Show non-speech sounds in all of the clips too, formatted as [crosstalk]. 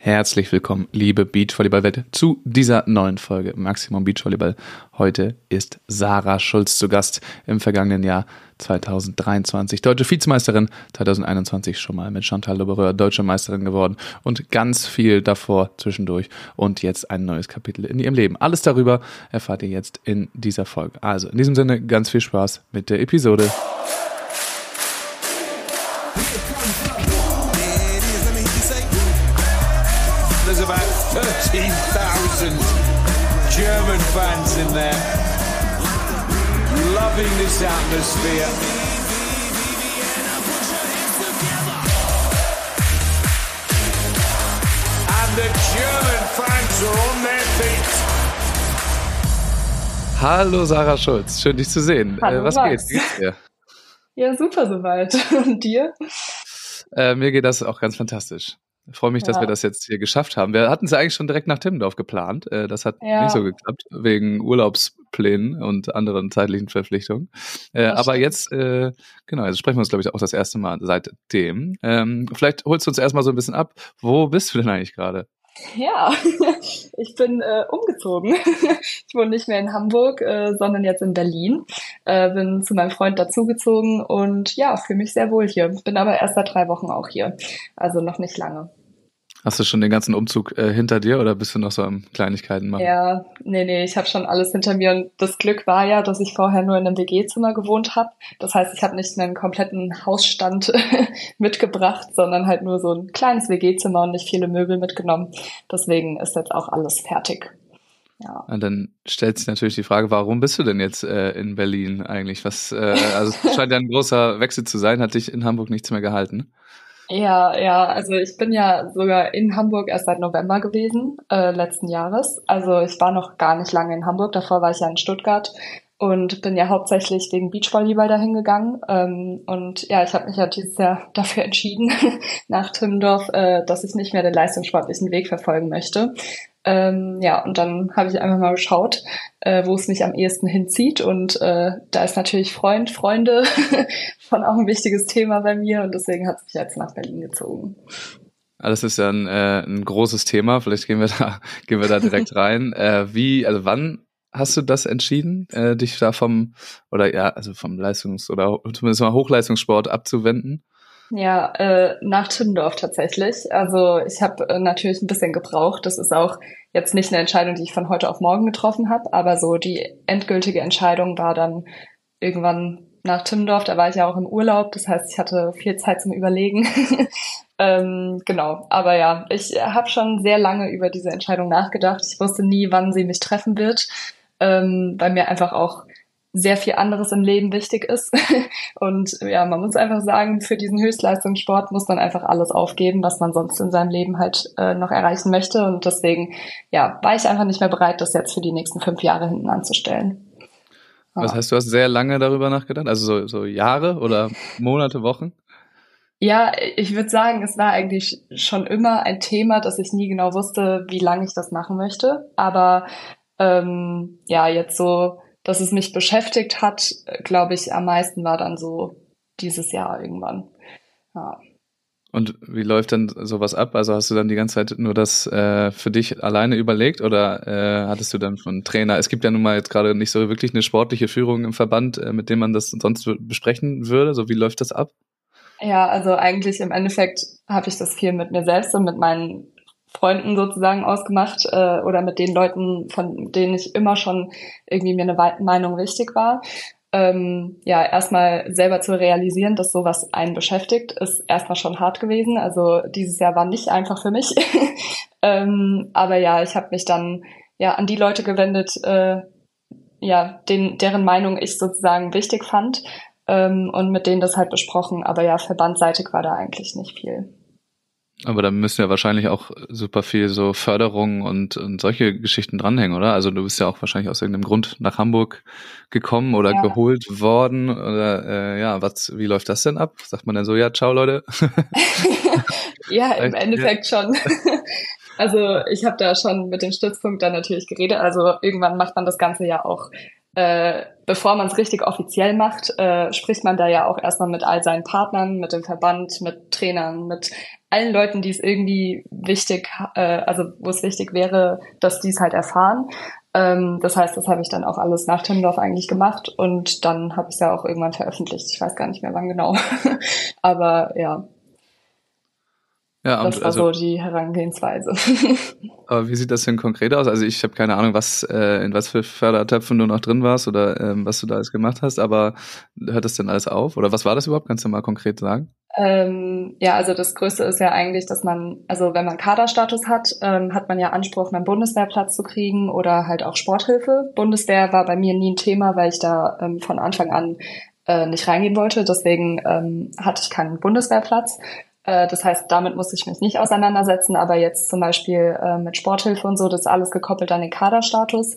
Herzlich willkommen, liebe Beachvolleyball-Wette, zu dieser neuen Folge Maximum Beachvolleyball. Heute ist Sarah Schulz zu Gast im vergangenen Jahr 2023. Deutsche Vizemeisterin, 2021 schon mal mit Chantal Lobereur Deutsche Meisterin geworden und ganz viel davor zwischendurch und jetzt ein neues Kapitel in ihrem Leben. Alles darüber erfahrt ihr jetzt in dieser Folge. Also in diesem Sinne ganz viel Spaß mit der Episode. 13,000 German fans in there, loving this atmosphere. And the German fans are on their feet. Hallo Sarah Schulz, schön dich zu sehen. Hallo, äh, was Max. geht? Wie geht's dir? Ja, super soweit. [laughs] Und dir? Äh, mir geht das auch ganz fantastisch. Ich freue mich, dass Ja. wir das jetzt hier geschafft haben. Wir hatten es ja eigentlich schon direkt nach Timmendorf geplant. Äh, das hat Ja. nicht so geklappt, wegen Urlaubsplänen und anderen zeitlichen Verpflichtungen. Äh, Das aber stimmt. jetzt, äh, genau, jetzt sprechen wir uns, glaube ich, auch das erste Mal seitdem. Ähm, vielleicht holst du uns erstmal so ein bisschen ab. Wo bist du denn eigentlich gerade? Ja, [laughs] ich bin äh, umgezogen. [laughs] Ich wohne nicht mehr in Hamburg, äh, sondern jetzt in Berlin. Äh, bin zu meinem Freund dazugezogen und ja, fühle mich sehr wohl hier. Bin aber erst seit drei Wochen auch hier. Also noch nicht lange. Hast du schon den ganzen Umzug äh, hinter dir oder bist du noch so am Kleinigkeiten machen? Ja, nee, nee, ich habe schon alles hinter mir und das Glück war ja, dass ich vorher nur in einem WG-Zimmer gewohnt habe. Das heißt, ich habe nicht einen kompletten Hausstand [laughs] mitgebracht, sondern halt nur so ein kleines WG-Zimmer und nicht viele Möbel mitgenommen. Deswegen ist jetzt auch alles fertig. Ja. Und dann stellt sich natürlich die Frage, warum bist du denn jetzt äh, in Berlin eigentlich? Was, äh, also es scheint ja ein großer Wechsel zu sein, hat dich in Hamburg nichts mehr gehalten. Ja, ja, also ich bin ja sogar in Hamburg erst seit November gewesen, äh, letzten Jahres. Also ich war noch gar nicht lange in Hamburg, davor war ich ja in Stuttgart und bin ja hauptsächlich wegen Beachvolleyball dahin gegangen. Ähm, und ja, ich habe mich ja dieses Jahr [laughs] dafür entschieden, [laughs] nach Timmendorf, äh, dass ich nicht mehr den leistungssportlichen Weg verfolgen möchte. Ähm, ja, und dann habe ich einfach mal geschaut, äh, wo es mich am ehesten hinzieht. Und äh, da ist natürlich Freund, Freunde [laughs] schon auch ein wichtiges Thema bei mir und deswegen hat es mich jetzt nach Berlin gezogen. Das ist ja ein, äh, ein großes Thema. Vielleicht gehen wir da, [laughs] gehen wir da direkt rein. Äh, wie, also wann hast du das entschieden, äh, dich da vom oder ja, also vom Leistungs- oder zumindest mal Hochleistungssport abzuwenden? Ja, äh, nach Timmendorf tatsächlich. Also ich habe äh, natürlich ein bisschen gebraucht. Das ist auch jetzt nicht eine Entscheidung, die ich von heute auf morgen getroffen habe, aber so die endgültige Entscheidung war dann irgendwann nach Timmendorf. Da war ich ja auch im Urlaub, das heißt, ich hatte viel Zeit zum Überlegen. [laughs] ähm, genau, aber ja, ich habe schon sehr lange über diese Entscheidung nachgedacht. Ich wusste nie, wann sie mich treffen wird, ähm, weil mir einfach auch sehr viel anderes im Leben wichtig ist. [laughs] Und ja, man muss einfach sagen, für diesen Höchstleistungssport muss man einfach alles aufgeben, was man sonst in seinem Leben halt äh, noch erreichen möchte. Und deswegen, ja, war ich einfach nicht mehr bereit, das jetzt für die nächsten fünf Jahre hinten anzustellen. Was heißt, du hast sehr lange darüber nachgedacht? Also so, so Jahre oder [laughs] Monate, Wochen? Ja, ich würde sagen, es war eigentlich schon immer ein Thema, dass ich nie genau wusste, wie lange ich das machen möchte. Aber ähm, ja, jetzt so, dass es mich beschäftigt hat, glaube ich, am meisten war dann so dieses Jahr irgendwann. Ja. Und wie läuft dann sowas ab? Also hast du dann die ganze Zeit nur das äh, für dich alleine überlegt oder äh, hattest du dann einen Trainer? Es gibt ja nun mal jetzt gerade nicht so wirklich eine sportliche Führung im Verband, äh, mit dem man das sonst besprechen würde. So wie läuft das ab? Ja, also eigentlich im Endeffekt habe ich das viel mit mir selbst und mit meinen Freunden sozusagen ausgemacht äh, oder mit den Leuten, von denen ich immer schon irgendwie mir eine Meinung wichtig war. Ähm, ja, erstmal selber zu realisieren, dass sowas einen beschäftigt, ist erstmal schon hart gewesen. Also dieses Jahr war nicht einfach für mich. [laughs] ähm, aber ja, ich habe mich dann ja an die Leute gewendet, äh, ja, den, deren Meinung ich sozusagen wichtig fand ähm, und mit denen das halt besprochen. Aber ja, verbandseitig war da eigentlich nicht viel. Aber da müssen ja wahrscheinlich auch super viel so Förderung und, und solche Geschichten dranhängen, oder? Also du bist ja auch wahrscheinlich aus irgendeinem Grund nach Hamburg gekommen oder Ja. geholt worden oder äh, ja, was, wie läuft das denn ab? Sagt man dann so, ja, ciao Leute. [laughs] Ja, im? Endeffekt schon. [laughs] Also ich habe da schon mit dem Stützpunkt dann natürlich geredet. Also irgendwann macht man das Ganze ja auch äh, bevor man es richtig offiziell macht, äh, spricht man da ja auch erstmal mit all seinen Partnern, mit dem Verband, mit Trainern, mit allen Leuten, die es irgendwie wichtig, äh, also wo es wichtig wäre, dass die es halt erfahren. Ähm, das heißt, das habe ich dann auch alles nach Timmendorf eigentlich gemacht und dann habe ich es ja auch irgendwann veröffentlicht. Ich weiß gar nicht mehr wann genau. [laughs] Aber ja, ja, das war also, so die Herangehensweise. [laughs] Aber wie sieht das denn konkret aus? Also ich habe keine Ahnung, was äh, in was für Fördertöpfen du noch drin warst oder ähm, was du da alles gemacht hast, aber hört das denn alles auf? Oder was war das überhaupt? Kannst du mal konkret sagen? Ähm, ja, also das Größte ist ja eigentlich, dass man, also wenn man Kaderstatus hat, ähm, hat man ja Anspruch, einen Bundeswehrplatz zu kriegen oder halt auch Sporthilfe. Bundeswehr war bei mir nie ein Thema, weil ich da ähm, von Anfang an äh, nicht reingehen wollte. Deswegen ähm, hatte ich keinen Bundeswehrplatz. Äh, das heißt, damit muss ich mich nicht auseinandersetzen, aber jetzt zum Beispiel äh, mit Sporthilfe und so, das ist alles gekoppelt an den Kaderstatus.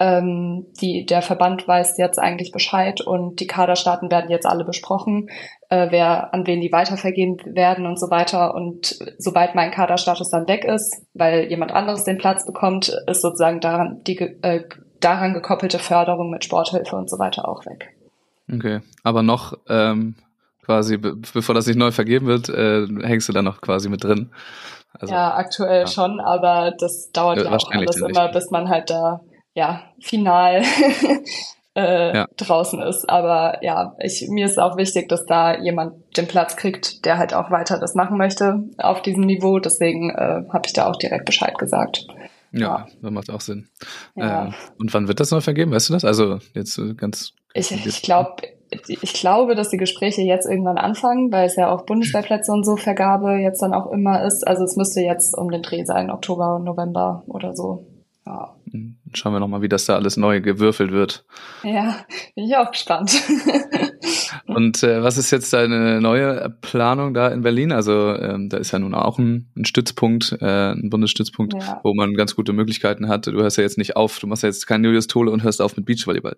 Ähm, die, der Verband weiß jetzt eigentlich Bescheid und die Kaderstaaten werden jetzt alle besprochen, äh, wer an wen die weitervergehen werden und so weiter. Und sobald mein Kaderstatus dann weg ist, weil jemand anderes den Platz bekommt, ist sozusagen daran die äh, daran gekoppelte Förderung mit Sporthilfe und so weiter auch weg. Okay, aber noch ähm, quasi, bevor das nicht neu vergeben wird, äh, hängst du da noch quasi mit drin. Also, ja, aktuell ja. schon, aber das dauert ja, ja auch alles immer, bis man halt da ja final [laughs] äh, ja. draußen ist. Aber ja, ich, mir ist auch wichtig, dass da jemand den Platz kriegt, der halt auch weiter das machen möchte auf diesem Niveau. Deswegen äh, habe ich da auch direkt Bescheid gesagt. Ja, ja. das macht auch Sinn. Ja. Äh, und wann wird das noch vergeben? Weißt du das? Also jetzt ganz. Ich, ich glaube ich glaube, dass die Gespräche jetzt irgendwann anfangen, weil es ja auch Bundeswehrplätze und so Vergabe jetzt dann auch immer ist. Also es müsste jetzt um den Dreh sein, Oktober, November oder so. Ja. Schauen wir nochmal, wie das da alles neu gewürfelt wird. Ja, bin ich auch gespannt. [laughs] [laughs] Und äh, was ist jetzt deine neue Planung da in Berlin? Also ähm, da ist ja nun auch ein, ein Stützpunkt, äh, ein Bundesstützpunkt, ja. wo man ganz gute Möglichkeiten hat. Du hörst ja jetzt nicht auf, du machst ja jetzt kein Julius Tole und hörst auf mit Beachvolleyball.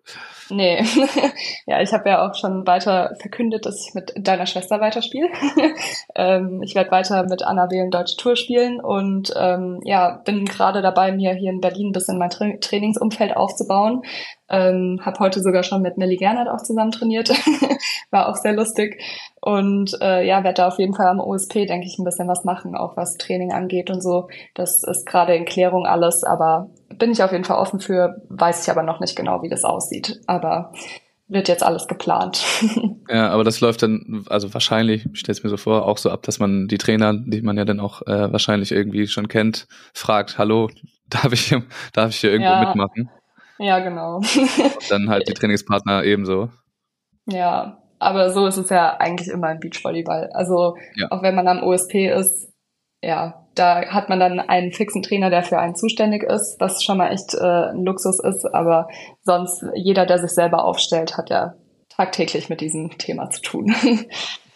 Nee, [laughs] ja, ich habe ja auch schon weiter verkündet, dass ich mit deiner Schwester weiterspiele. ähm, ich werde weiter mit Anna Wählen Deutsche Tour spielen und ähm, ja, bin gerade dabei, mir hier in Berlin ein bisschen mein Tra Trainingsumfeld aufzubauen. Ähm, habe heute sogar schon mit Nelly Gernert auch zusammen trainiert. [laughs] War auch sehr lustig. Und äh, ja, werde da auf jeden Fall am OSP, denke ich, ein bisschen was machen, auch was Training angeht und so. Das ist gerade in Klärung alles, aber bin ich auf jeden Fall offen für, weiß ich aber noch nicht genau, wie das aussieht. Aber wird jetzt alles geplant. [laughs] ja, aber das läuft dann, also wahrscheinlich, ich stelle es mir so vor, auch so ab, dass man die Trainer, die man ja dann auch äh, wahrscheinlich irgendwie schon kennt, fragt, hallo, [laughs] darf ich, darf ich hier irgendwo ja. mitmachen? Ja, genau. Und dann halt die [laughs] Trainingspartner ebenso. Ja, aber so ist es ja eigentlich immer im Beachvolleyball. Also ja. auch wenn man am OSP ist, ja, da hat man dann einen fixen Trainer, der für einen zuständig ist, was schon mal echt äh, ein Luxus ist. Aber sonst jeder, der sich selber aufstellt, hat ja tagtäglich mit diesem Thema zu tun. [laughs]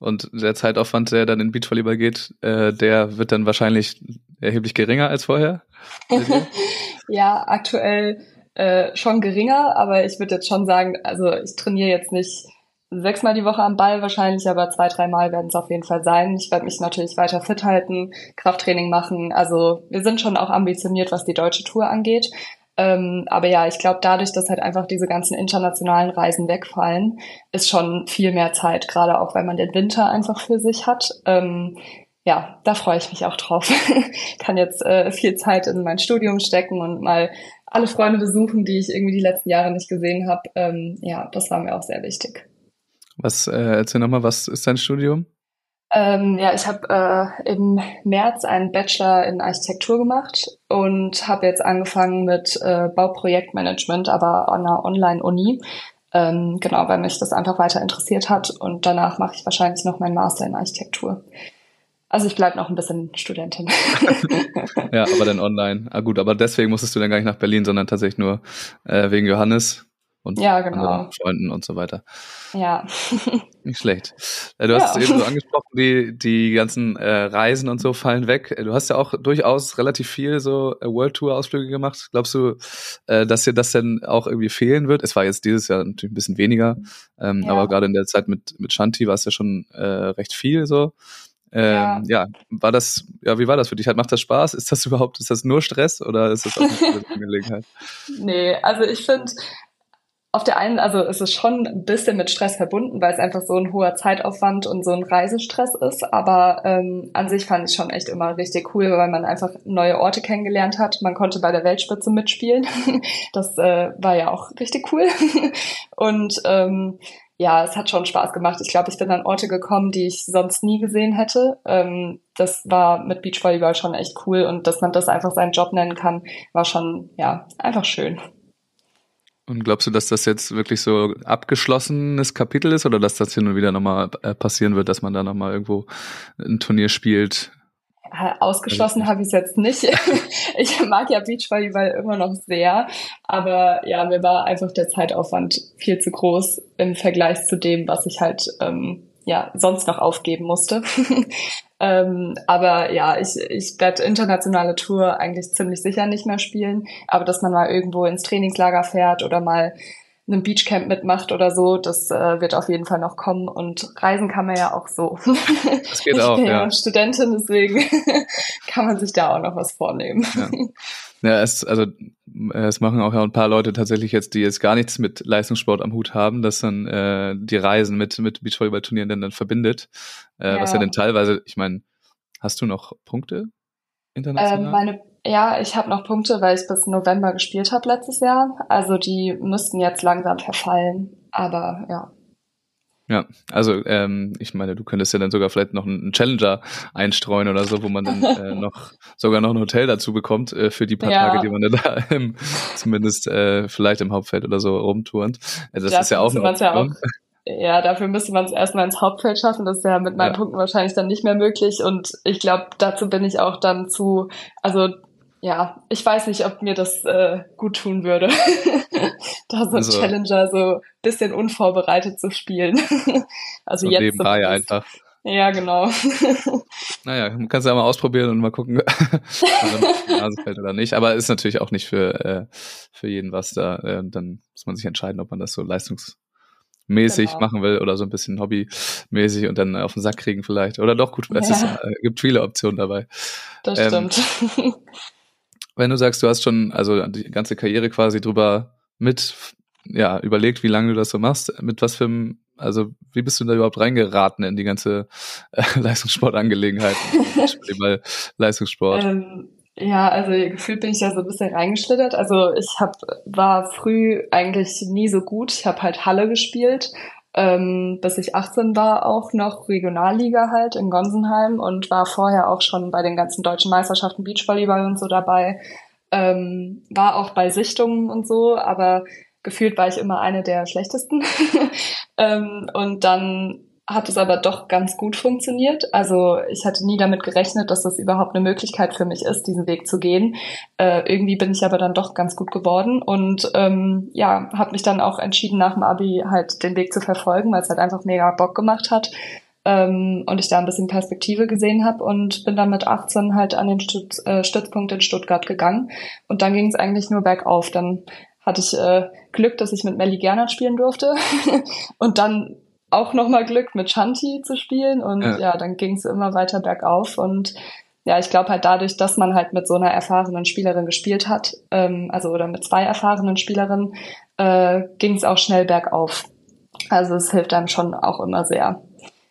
Und der Zeitaufwand, der dann in Beachvolleyball geht, äh, der wird dann wahrscheinlich erheblich geringer als vorher? [laughs] ja, aktuell äh, schon geringer, aber ich würde jetzt schon sagen, also ich trainiere jetzt nicht sechsmal die Woche am Ball wahrscheinlich, aber zwei, dreimal werden es auf jeden Fall sein. Ich werde mich natürlich weiter fit halten, Krafttraining machen. Also wir sind schon auch ambitioniert, was die deutsche Tour angeht. Ähm, aber ja, ich glaube, dadurch, dass halt einfach diese ganzen internationalen Reisen wegfallen, ist schon viel mehr Zeit, gerade auch, weil man den Winter einfach für sich hat. Ähm, ja, da freue ich mich auch drauf. [laughs] Kann jetzt äh, viel Zeit in mein Studium stecken und mal alle Freunde besuchen, die ich irgendwie die letzten Jahre nicht gesehen habe. Ähm, ja, das war mir auch sehr wichtig. Was, äh, erzähl nochmal, was ist dein Studium? Ähm, ja, ich habe äh, im März einen Bachelor in Architektur gemacht und habe jetzt angefangen mit äh, Bauprojektmanagement, aber an einer Online-Uni. Ähm, genau, weil mich das einfach weiter interessiert hat. Und danach mache ich wahrscheinlich noch meinen Master in Architektur. Also ich bleibe noch ein bisschen Studentin. [laughs] ja, aber dann online. Ah gut, aber deswegen musstest du dann gar nicht nach Berlin, sondern tatsächlich nur äh, wegen Johannes und ja, genau. Freunden und so weiter. Ja. [laughs] Nicht schlecht. Äh, du hast ja. es eben so angesprochen, die, die ganzen äh, Reisen und so fallen weg. Du hast ja auch durchaus relativ viel so äh, World Tour Ausflüge gemacht. Glaubst du, äh, dass dir das denn auch irgendwie fehlen wird? Es war jetzt dieses Jahr natürlich ein bisschen weniger, ähm, ja. aber gerade in der Zeit mit, mit Shanti war es ja schon äh, recht viel so. Ähm, ja. ja. war das, ja, wie war das für dich? macht das Spaß? Ist das überhaupt, ist das nur Stress oder ist das auch [laughs] eine Angelegenheit? nee, also ich finde, auf der einen, also es ist schon ein bisschen mit Stress verbunden, weil es einfach so ein hoher Zeitaufwand und so ein Reisestress ist. Aber ähm, an sich fand ich schon echt immer richtig cool, weil man einfach neue Orte kennengelernt hat. Man konnte bei der Weltspitze mitspielen. [laughs] Das äh, war ja auch richtig cool. [laughs] Und ähm, ja, es hat schon Spaß gemacht. Ich glaube, ich bin an Orte gekommen, die ich sonst nie gesehen hätte. Ähm, das war mit Beachvolleyball schon echt cool und dass man das einfach seinen Job nennen kann, war schon, ja, einfach schön. Und glaubst du, dass das jetzt wirklich so abgeschlossenes Kapitel ist oder dass das hin und wieder nochmal äh, passieren wird, dass man da nochmal irgendwo ein Turnier spielt? Ausgeschlossen habe ich es jetzt nicht. [laughs] ich mag ja Beachvolleyball immer noch sehr, aber ja, mir war einfach der Zeitaufwand viel zu groß im Vergleich zu dem, was ich halt ähm, ja sonst noch aufgeben musste. [laughs] Ähm, aber ja, ich, ich werde internationale Tour eigentlich ziemlich sicher nicht mehr spielen. Aber dass man mal irgendwo ins Trainingslager fährt oder mal einem Beachcamp mitmacht oder so, das äh, wird auf jeden Fall noch kommen. Und reisen kann man ja auch so. Das geht [laughs] ich auch, bin ja. ja Studentin, deswegen [laughs] kann man sich da auch noch was vornehmen. Ja. [laughs] Ja, es, also es machen auch ja ein paar Leute tatsächlich jetzt, die jetzt gar nichts mit Leistungssport am Hut haben, dass dann äh, die Reisen mit mit Beachvolleyball-Turnieren dann, dann verbindet. Äh, Ja. Was ja dann teilweise, ich meine, hast du noch Punkte international? Ähm, meine, ja, ich habe noch Punkte, weil ich bis November gespielt habe letztes Jahr. Also die müssten jetzt langsam verfallen. Aber ja. Ja, also ähm, ich meine, du könntest ja dann sogar vielleicht noch einen Challenger einstreuen oder so, wo man dann äh, [laughs] noch sogar noch ein Hotel dazu bekommt äh, für die paar Ja. Tage, die man dann da im, zumindest äh, vielleicht im Hauptfeld oder so rumturnt. Äh, das Dafür ist ja auch eine man's ja. Ja, dafür müsste man es erstmal ins Hauptfeld schaffen. Das ist ja mit meinen Ja. Punkten wahrscheinlich dann nicht mehr möglich. Und ich glaube, dazu bin ich auch dann zu, also ja, ich weiß nicht, ob mir das äh, gut tun würde, [laughs] da so ein Also- Challenger so bisschen unvorbereitet zu spielen. [laughs] also so jetzt nebenbei einfach. Ja, genau. [laughs] Naja, man kann es ja mal ausprobieren und mal gucken, ob die Nase fällt oder nicht. Aber ist natürlich auch nicht für, äh, für jeden was da. Äh, dann muss man sich entscheiden, ob man das so leistungsmäßig Genau. machen will oder so ein bisschen hobbymäßig und dann auf den Sack kriegen vielleicht. Oder doch gut, es Ja. ist, äh, gibt viele Optionen dabei. Das Ähm, stimmt. Wenn du sagst, du hast schon also die ganze Karriere quasi drüber mit ja überlegt, wie lange du das so machst, mit was für einem, also wie bist du da überhaupt reingeraten in die ganze äh, [laughs] Leistungssportangelegenheit, Volleyball, Leistungssport? Ähm, ja, also gefühlt bin ich da so ein bisschen reingeschlittert. Also ich hab, war früh eigentlich nie so gut. Ich habe halt Halle gespielt, ähm, bis ich 18 war, auch noch Regionalliga halt in Gonsenheim und war vorher auch schon bei den ganzen deutschen Meisterschaften Beachvolleyball und so dabei. Ähm, war auch bei Sichtungen und so, aber gefühlt war ich immer eine der schlechtesten. [laughs] ähm, und dann hat es aber doch ganz gut funktioniert. Also ich hatte nie damit gerechnet, dass das überhaupt eine Möglichkeit für mich ist, diesen Weg zu gehen. Äh, irgendwie bin ich aber dann doch ganz gut geworden und ähm, ja, habe mich dann auch entschieden, nach dem Abi halt den Weg zu verfolgen, weil es halt einfach mega Bock gemacht hat. Ähm, und ich da ein bisschen Perspektive gesehen habe und bin dann mit 18 halt an den Stütz, äh, Stützpunkt in Stuttgart gegangen. Und dann ging es eigentlich nur bergauf. Dann hatte ich äh, Glück, dass ich mit Melly Gernert spielen durfte. [laughs] und dann auch nochmal Glück, mit Shanti zu spielen. Und Ja. ja, dann ging es immer weiter bergauf. Und ja, ich glaube halt dadurch, dass man halt mit so einer erfahrenen Spielerin gespielt hat, ähm, also oder mit zwei erfahrenen Spielerinnen, äh, ging es auch schnell bergauf. Also es hilft einem schon auch immer sehr,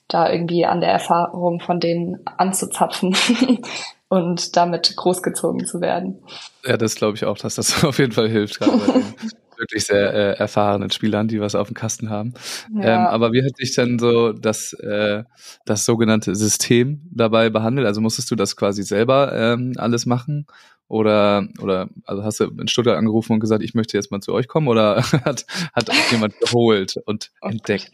da irgendwie an der Erfahrung von denen anzuzapfen [laughs] und damit großgezogen zu werden. Ja, das glaube ich auch, dass das [laughs] auf jeden Fall hilft, gerade bei den wirklich sehr äh, erfahrenen Spielern, die was auf dem Kasten haben. Ähm, Ja. aber wie hat dich denn so das, äh, das sogenannte System dabei behandelt? Also musstest du das quasi selber ähm, alles machen? Oder, oder also hast du in Stuttgart angerufen und gesagt, ich möchte jetzt mal zu euch kommen? Oder [laughs] hat, hat auch jemand geholt und Oh entdeckt?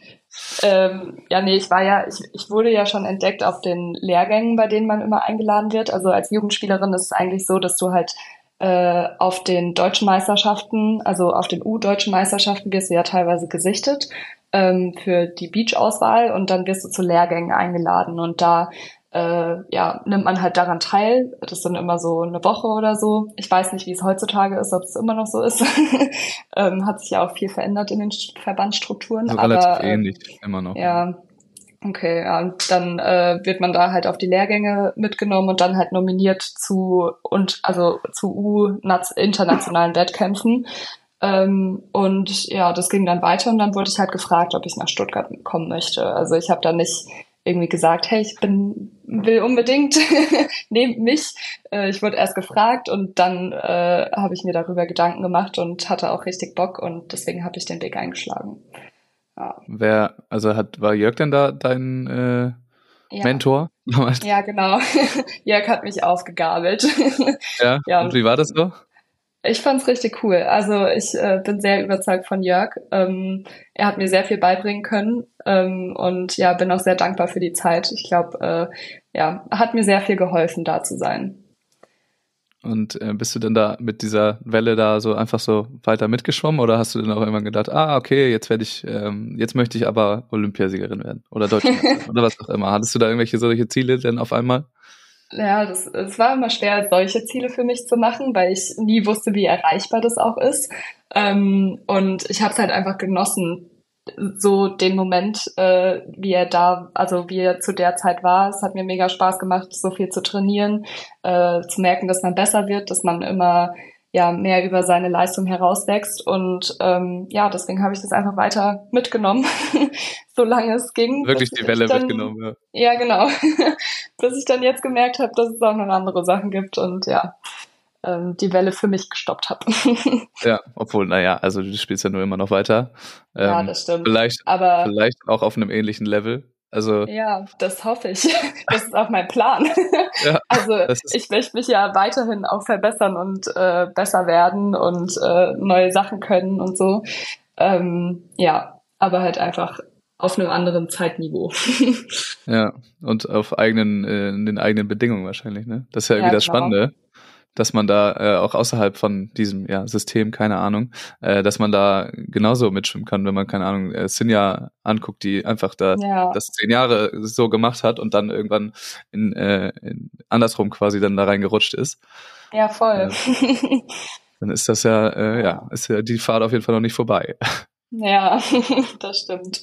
Ähm, ja, nee, ich war ja, ich, ich wurde ja schon entdeckt auf den Lehrgängen, bei denen man immer eingeladen wird. Also als Jugendspielerin ist es eigentlich so, dass du halt äh, auf den deutschen Meisterschaften, also auf den U-deutschen Meisterschaften wirst du ja teilweise gesichtet ähm, für die Beach-Auswahl und dann wirst du zu Lehrgängen eingeladen und da äh, ja, nimmt man halt daran teil. Das sind immer so eine Woche oder so. Ich weiß nicht, wie es heutzutage ist, ob es immer noch so ist. [laughs] ähm, hat sich ja auch viel verändert in den St- Verbandsstrukturen. Also aber, relativ äh, ähnlich, immer noch. ja, okay, ja. Und dann äh, wird man da halt auf die Lehrgänge mitgenommen und dann halt nominiert zu und also zu U internationalen Wettkämpfen. Ähm, und ja, das ging dann weiter und dann wurde ich halt gefragt, ob ich nach Stuttgart kommen möchte. Also ich habe da nicht irgendwie gesagt, hey, ich bin will unbedingt [laughs] nehmt mich. Äh, ich wurde erst gefragt und dann äh, habe ich mir darüber Gedanken gemacht und hatte auch richtig Bock und deswegen habe ich den Weg eingeschlagen. Ja. Wer, also hat war Jörg denn da dein äh, ja. Mentor? [laughs] Ja, genau. [laughs] Jörg hat mich aufgegabelt. [laughs] ja. ja. Und wie war das so? Ich fand's richtig cool. Also ich äh, bin sehr überzeugt von Jörg. Ähm, er hat mir sehr viel beibringen können ähm, und ja, bin auch sehr dankbar für die Zeit. Ich glaube, äh, ja, hat mir sehr viel geholfen, da zu sein. Und äh, bist du denn da mit dieser Welle da so einfach so weiter mitgeschwommen oder hast du dann auch irgendwann gedacht, ah, okay, jetzt werde ich, ähm, jetzt möchte ich aber Olympiasiegerin werden oder Deutsche [laughs] oder was auch immer. Hattest du da irgendwelche solche Ziele denn auf einmal? Ja, das, es war immer schwer, solche Ziele für mich zu machen, weil ich nie wusste, wie erreichbar das auch ist. Ähm, und ich habe es halt einfach genossen, so den Moment, äh, wie er da, also wie er zu der Zeit war. Es hat mir mega Spaß gemacht, so viel zu trainieren, äh, zu merken, dass man besser wird, dass man immer ja mehr über seine Leistung herauswächst und ähm, ja, deswegen habe ich das einfach weiter mitgenommen, [laughs] solange es ging. Wirklich die Welle dann, mitgenommen, ja. Ja, genau. [laughs] bis ich dann jetzt gemerkt habe, dass es auch noch andere Sachen gibt und ja, ähm, die Welle für mich gestoppt habe. [laughs] ja, obwohl, naja, also du spielst ja nur immer noch weiter. Ähm, ja, das stimmt. Vielleicht, Aber vielleicht auch auf einem ähnlichen Level. Also ja, das hoffe ich. [laughs] Das ist auch mein Plan. [laughs] Ja, also ich möchte mich ja weiterhin auch verbessern und äh, besser werden und äh, neue Sachen können und so. Ähm, ja, aber halt einfach auf einem anderen Zeitniveau. ja, und auf eigenen, äh, in den eigenen Bedingungen wahrscheinlich, ne? Das ist ja irgendwie ja, das genau. Spannende dass man da äh, auch außerhalb von diesem ja, System, keine Ahnung, äh, dass man da genauso mitschwimmen kann, wenn man, keine Ahnung, äh, Sinja anguckt, die einfach da ja. das zehn Jahre so gemacht hat und dann irgendwann in, äh, in andersrum quasi dann da reingerutscht ist. Ja, voll. Äh, dann ist das ja, äh, ja, ist ja die Fahrt auf jeden Fall noch nicht vorbei. Ja, [laughs] das stimmt.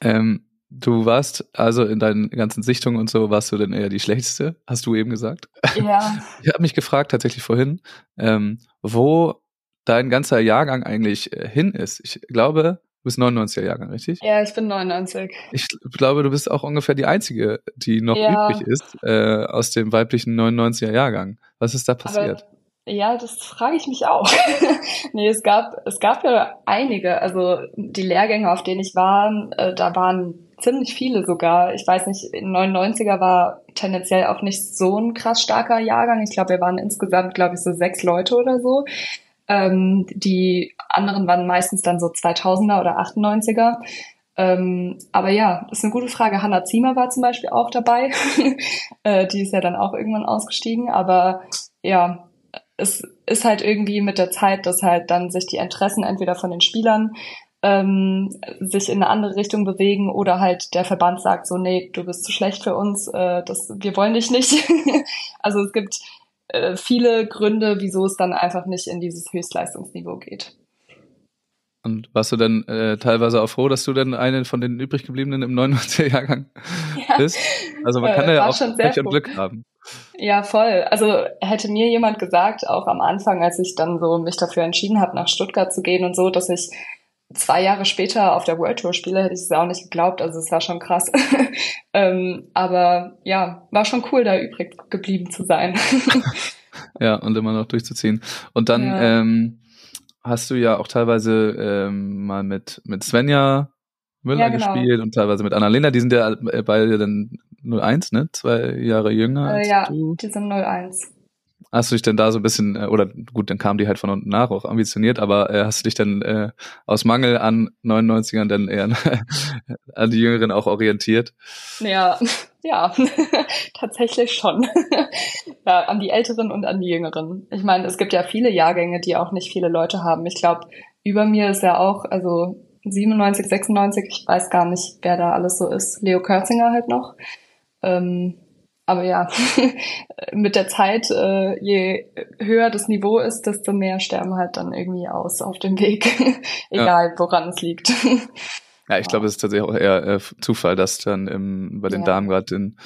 Ähm, Du warst also in deinen ganzen Sichtungen und so, warst du denn eher die schlechteste, hast du eben gesagt? Ja. [laughs] Ich habe mich gefragt tatsächlich vorhin, ähm, wo dein ganzer Jahrgang eigentlich äh, hin ist. Ich glaube, du bist 99er Jahrgang, richtig? Ja, ich bin 99. Ich glaube, du bist auch ungefähr die einzige, die noch ja. übrig ist äh, aus dem weiblichen 99er Jahrgang. Was ist da passiert? Aber ja, das frage ich mich auch. [laughs] nee, es gab, es gab ja einige. Also die Lehrgänge, auf denen ich war, äh, da waren ziemlich viele sogar. Ich weiß nicht, 99er war tendenziell auch nicht so ein krass starker Jahrgang. Ich glaube, wir waren insgesamt, glaube ich, so sechs Leute oder so. Ähm, die anderen waren meistens dann so 2000er oder 98er. Ähm, aber ja, ist eine gute Frage. Hanna Ziemer war zum Beispiel auch dabei. [laughs] äh, die ist ja dann auch irgendwann ausgestiegen. Aber ja, es ist halt irgendwie mit der Zeit, dass halt dann sich die Interessen entweder von den Spielern ähm, sich in eine andere Richtung bewegen oder halt der Verband sagt so, nee, du bist zu schlecht für uns, äh, das, wir wollen dich nicht. [laughs] also es gibt äh, viele Gründe, wieso es dann einfach nicht in dieses Höchstleistungsniveau geht. Und warst du denn äh, teilweise auch froh, dass du dann eine von den übrig gebliebenen im 99er-Jahrgang [laughs] ja. bist? Also man kann äh, ja auch Pech und Glück haben. Ja, voll. Also hätte mir jemand gesagt, auch am Anfang, als ich dann so mich dafür entschieden habe, nach Stuttgart zu gehen und so, dass ich zwei Jahre später auf der World Tour spiele, hätte ich es auch nicht geglaubt. Also es war schon krass. [laughs] ähm, aber ja, war schon cool, da übrig geblieben zu sein. [laughs] ja, und immer noch durchzuziehen. Und dann ja. ähm, hast du ja auch teilweise ähm, mal mit, mit Svenja Müller ja, genau. gespielt und teilweise mit Annalena. Die sind ja äh, beide dann 01, ne? Zwei Jahre jünger. Äh, ja, du. die sind 01. Hast du dich denn da so ein bisschen, äh, oder gut, dann kam die halt von unten nach, auch ambitioniert, aber äh, hast du dich dann äh, aus Mangel an 99ern dann eher [laughs] an die Jüngeren auch orientiert? [laughs] Ja, ja, [laughs] tatsächlich schon. ja, an die Älteren und an die Jüngeren. Ich meine, es gibt ja viele Jahrgänge, die auch nicht viele Leute haben. Ich glaube, über mir ist ja auch, also 97, 96, ich weiß gar nicht, wer da alles so ist. Leo Kürzinger halt noch. Ähm, aber ja, [laughs] mit der Zeit, äh, je höher das Niveau ist, desto mehr sterben halt dann irgendwie aus auf dem Weg. [laughs] Egal, ja. woran es liegt. [laughs] Ja, ich glaube, es ist tatsächlich auch eher äh, Zufall, dass dann im, bei den ja. Damen gerade in,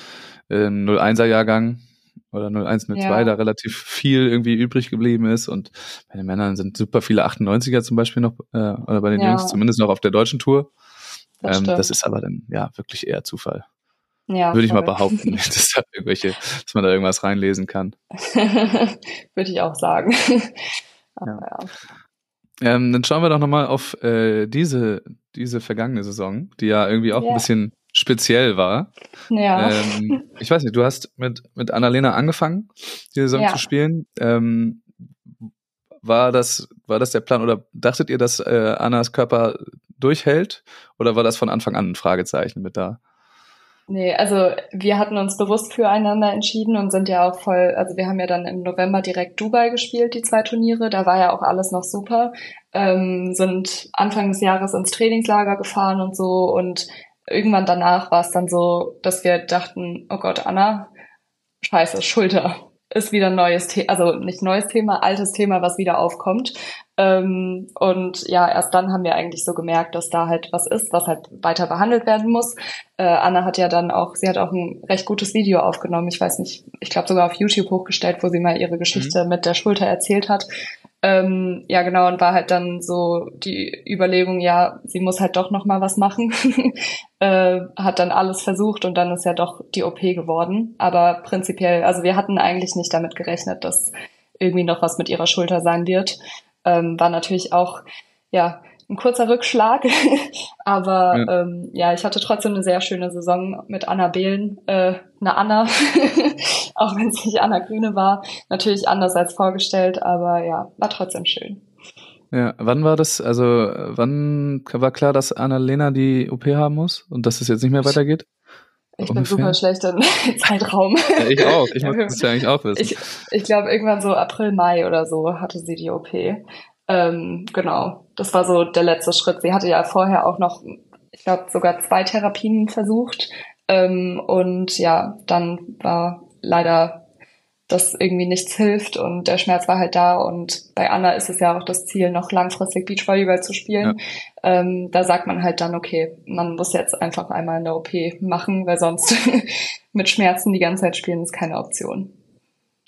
im 01er Jahrgang oder 01, 02 Ja. da relativ viel irgendwie übrig geblieben ist und bei den Männern sind super viele 98er zum Beispiel noch, äh, oder bei den Ja. Jungs zumindest noch auf der deutschen Tour. Das ähm, das ist aber dann ja wirklich eher Zufall. Ja, Würde ich mal behaupten, [laughs] dass, da dass man da irgendwas reinlesen kann. [laughs] Würde ich auch sagen. Aber ja. Ähm, dann schauen wir doch nochmal auf äh, diese, diese vergangene Saison, die ja irgendwie auch Ja. ein bisschen speziell war. Ja. Ähm, ich weiß nicht, du hast mit, mit Annalena angefangen, die Saison Ja. zu spielen. Ähm, war das, war das der Plan oder dachtet ihr, dass äh, Annas Körper durchhält? Oder war das von Anfang an ein Fragezeichen mit da? Nee, also wir hatten uns bewusst füreinander entschieden und sind ja auch voll, also wir haben ja dann im November direkt Dubai gespielt, die zwei Turniere, da war ja auch alles noch super, ähm, sind Anfang des Jahres ins Trainingslager gefahren und so und irgendwann danach war es dann so, dass wir dachten, oh Gott, Anna, scheiße, Schulter ist wieder ein neues Thema, also nicht neues Thema, altes Thema, was wieder aufkommt. Ähm, und ja, erst dann haben wir eigentlich so gemerkt, dass da halt was ist, was halt weiter behandelt werden muss. Äh, Anna hat ja dann auch, sie hat auch ein recht gutes Video aufgenommen. Ich weiß nicht, ich glaube sogar auf YouTube hochgestellt, wo sie mal ihre Geschichte mit der Schulter erzählt hat. Ähm, ja, genau, und war halt dann so die Überlegung, ja, sie muss halt doch noch mal was machen. [laughs] äh, hat dann alles versucht und dann ist ja doch die OP geworden. Aber prinzipiell, also wir hatten eigentlich nicht damit gerechnet, dass irgendwie noch was mit ihrer Schulter sein wird. Ähm, war natürlich auch, ja, ein kurzer Rückschlag. [laughs] Aber Ja. ähm, ja, ich hatte trotzdem eine sehr schöne Saison mit Anna Behlen, äh, eine Anna, [laughs] auch wenn es nicht Anna Grüne war. Natürlich anders als vorgestellt, aber ja, war trotzdem schön. Ja, wann war das? Also, wann war klar, dass Annalena die OP haben muss und dass es jetzt nicht mehr weitergeht? Ich bin Ungefähr? super schlecht im [laughs] Zeitraum. Ja, ich auch. Ich muss das ja eigentlich auch wissen. Ich, ich glaube, irgendwann so April, Mai oder so hatte sie die OP. Ähm, genau, das war so der letzte Schritt. Sie hatte ja vorher auch noch, ich glaube, sogar zwei Therapien versucht. Ähm, und ja, dann war leider, dass irgendwie nichts hilft und der Schmerz war halt da. Und bei Anna ist es ja auch das Ziel, noch langfristig Beachvolleyball zu spielen. Ähm, da sagt man halt dann, okay, man muss jetzt einfach einmal eine OP machen, weil sonst [laughs] mit Schmerzen die ganze Zeit spielen ist keine Option.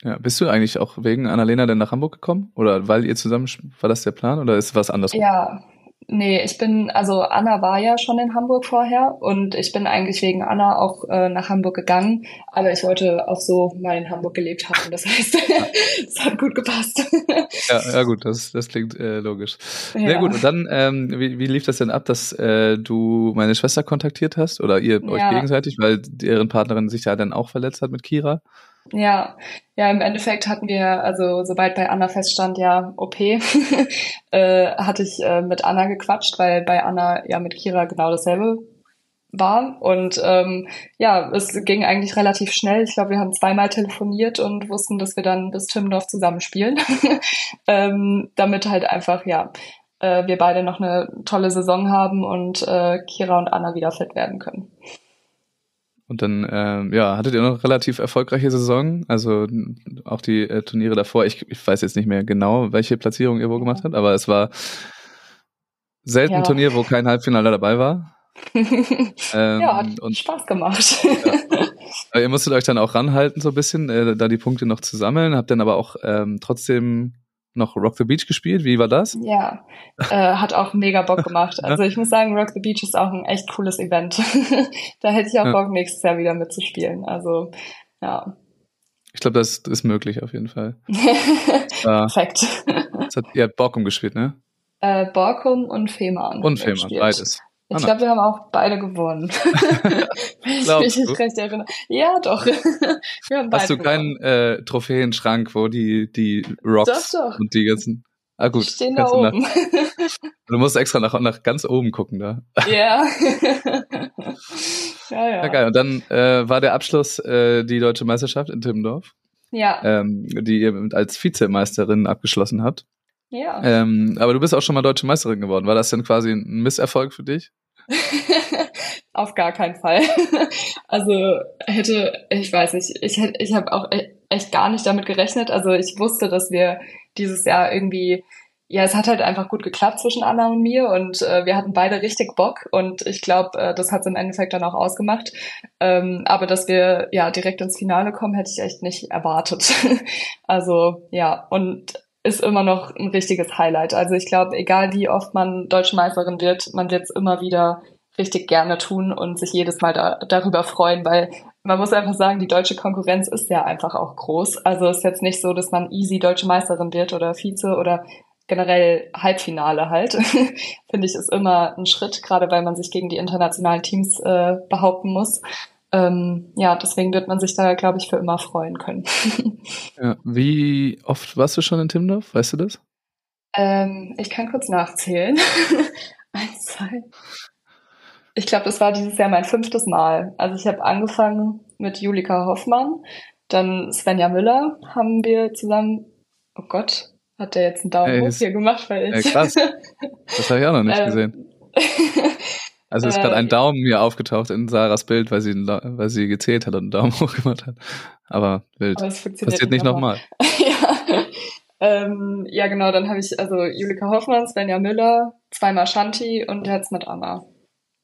Ja, bist du eigentlich auch wegen Annalena denn nach Hamburg gekommen? Oder weil ihr zusammen, war das der Plan oder ist was anderes? Ja, nee, ich bin, also Anna war ja schon in Hamburg vorher und ich bin eigentlich wegen Anna auch äh, nach Hamburg gegangen, aber ich wollte auch so mal in Hamburg gelebt haben. Das heißt, [laughs] es hat gut gepasst. Ja, ja gut, das, das klingt äh, logisch. Sehr Ja. gut. Und dann, ähm, wie, wie lief das denn ab, dass äh, du meine Schwester kontaktiert hast oder ihr euch Ja. gegenseitig, weil deren Partnerin sich ja dann auch verletzt hat mit Kira? Ja, ja, im Endeffekt hatten wir, also sobald bei Anna feststand, ja, OP, [laughs] äh, hatte ich äh, mit Anna gequatscht, weil bei Anna ja mit Kira genau dasselbe war. Und ähm, ja, es ging eigentlich relativ schnell. Ich glaube, wir haben zweimal telefoniert und wussten, dass wir dann bis Timmendorf zusammenspielen. [laughs] ähm, damit halt einfach, ja, äh, wir beide noch eine tolle Saison haben und äh, Kira und Anna wieder fit werden können. Und dann, ähm, ja, hattet ihr noch relativ erfolgreiche Saison, also auch die äh, Turniere davor. Ich, ich weiß jetzt nicht mehr genau, welche Platzierung ihr wo gemacht habt, aber es war selten ein Ja. Turnier, wo kein Halbfinale dabei war. Ähm, [laughs] ja, hat und Spaß gemacht. Aber ihr musstet euch dann auch ranhalten, so ein bisschen, äh, da die Punkte noch zu sammeln, habt dann aber auch ähm, trotzdem noch Rock the Beach gespielt. Wie war das? Ja, äh, hat auch mega Bock [laughs] gemacht. Also ich muss sagen, Rock the Beach ist auch ein echt cooles Event. [laughs] da hätte ich auch Ja. Bock, nächstes Jahr wieder mitzuspielen. Also, ja. Ich glaube, das ist möglich auf jeden Fall. [laughs] Perfekt. das hat, ihr habt Borkum gespielt, ne? äh, Borkum und Fehmarn. Und Fehmarn, beides. Ich Anna. glaube, wir haben auch beide gewonnen. [laughs] Wenn ich mich recht erinnere. Ja, doch. [laughs] wir haben Hast du gewonnen. keinen äh, Trophäenschrank, wo die, die Rocks Doch, doch. und die ganzen. Ah Die gut, stehen da du, nach, oben. du musst extra nach, nach ganz oben gucken da. ja. [laughs] ja, ja. Ja, geil. Und dann äh, war der Abschluss äh, die deutsche Meisterschaft in Timmendorf, Ja, ähm, die ihr als Vizemeisterin abgeschlossen habt. ja. Ähm, aber du bist auch schon mal deutsche Meisterin geworden. War das denn quasi ein Misserfolg für dich? [laughs] Auf gar keinen Fall. [laughs] Also hätte, ich weiß nicht, ich ich habe auch e- echt gar nicht damit gerechnet. Also ich wusste, dass wir dieses Jahr irgendwie ja, es hat halt einfach gut geklappt zwischen Anna und mir und äh, wir hatten beide richtig Bock und ich glaube, äh, das hat es im Endeffekt dann auch ausgemacht. Ähm, aber dass wir ja direkt ins Finale kommen, hätte ich echt nicht erwartet. [laughs] also ja, und ist immer noch ein richtiges Highlight. Also ich glaube, egal wie oft man Deutsche Meisterin wird, man wird es immer wieder richtig gerne tun und sich jedes Mal da, darüber freuen, weil man muss einfach sagen, die deutsche Konkurrenz ist ja einfach auch groß. Also es ist jetzt nicht so, dass man easy deutsche Meisterin wird oder Vize oder generell Halbfinale halt, [laughs] finde ich, ist immer ein Schritt, gerade weil man sich gegen die internationalen Teams äh, behaupten muss. Ähm, ja, deswegen wird man sich da, glaube ich, für immer freuen können. [laughs] ja, wie oft warst du schon in Timdorf? Weißt du das? Ähm, ich kann kurz nachzählen. [laughs] Eins, zwei. Ich glaube, das war dieses Jahr mein fünftes Mal. Also ich habe angefangen mit Julika Hoffmann, dann Svenja Müller haben wir zusammen, oh Gott, hat der jetzt einen Daumen hoch hier gemacht, weil ich. Ja, krass. Das habe ich auch noch nicht [laughs] ähm, gesehen. Also ist gerade ein äh, Daumen mir aufgetaucht in Sarahs Bild, weil sie, weil sie gezählt hat und einen Daumen [laughs] hoch gemacht hat. Aber wild. Aber das Passiert nicht nochmal. [laughs] ja. Ähm, ja, genau, dann habe ich also Julika Hoffmann, Svenja Müller, zweimal Shanti und jetzt mit Anna.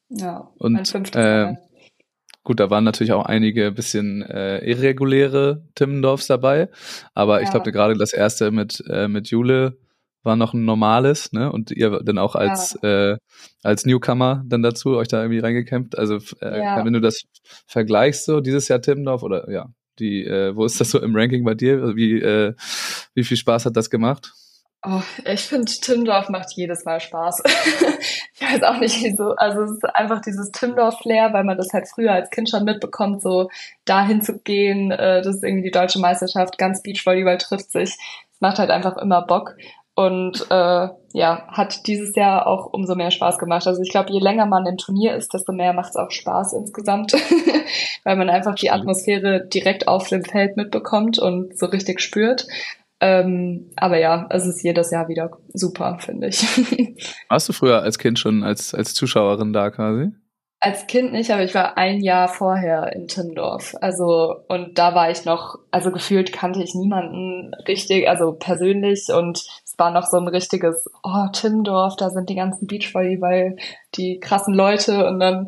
Ja, und, mein fünftes äh, Gut, da waren natürlich auch einige bisschen äh, irreguläre Timmendorfs dabei, aber ja. ich glaube gerade das erste mit äh, mit Jule war noch ein normales, ne? Und ihr dann auch als ja. äh, als Newcomer dann dazu euch da irgendwie reingekämpft. Also äh, ja. wenn du das vergleichst so dieses Jahr Timmendorf oder ja, die äh, wo ist das so im Ranking bei dir? Wie äh, wie viel Spaß hat das gemacht? Oh, ich finde, Timdorf macht jedes Mal Spaß. [laughs] ich weiß auch nicht wieso. Also es ist einfach dieses Timdorf-Flair, weil man das halt früher als Kind schon mitbekommt, so dahin zu gehen, äh, das ist irgendwie die deutsche Meisterschaft, ganz Beachvolleyball trifft sich. Es macht halt einfach immer Bock. Und äh, ja, hat dieses Jahr auch umso mehr Spaß gemacht. Also ich glaube, je länger man im Turnier ist, desto mehr macht es auch Spaß insgesamt, [laughs] weil man einfach die Atmosphäre direkt auf dem Feld mitbekommt und so richtig spürt. Ähm, aber ja, es ist jedes Jahr wieder super, finde ich. [laughs] Warst du früher als Kind schon als, als Zuschauerin da quasi? Als Kind nicht, aber ich war ein Jahr vorher in Timmendorf. Also, und da war ich noch, also gefühlt kannte ich niemanden richtig, also persönlich und es war noch so ein richtiges, oh, Timmendorf, da sind die ganzen Beachvolleyball, die krassen Leute und dann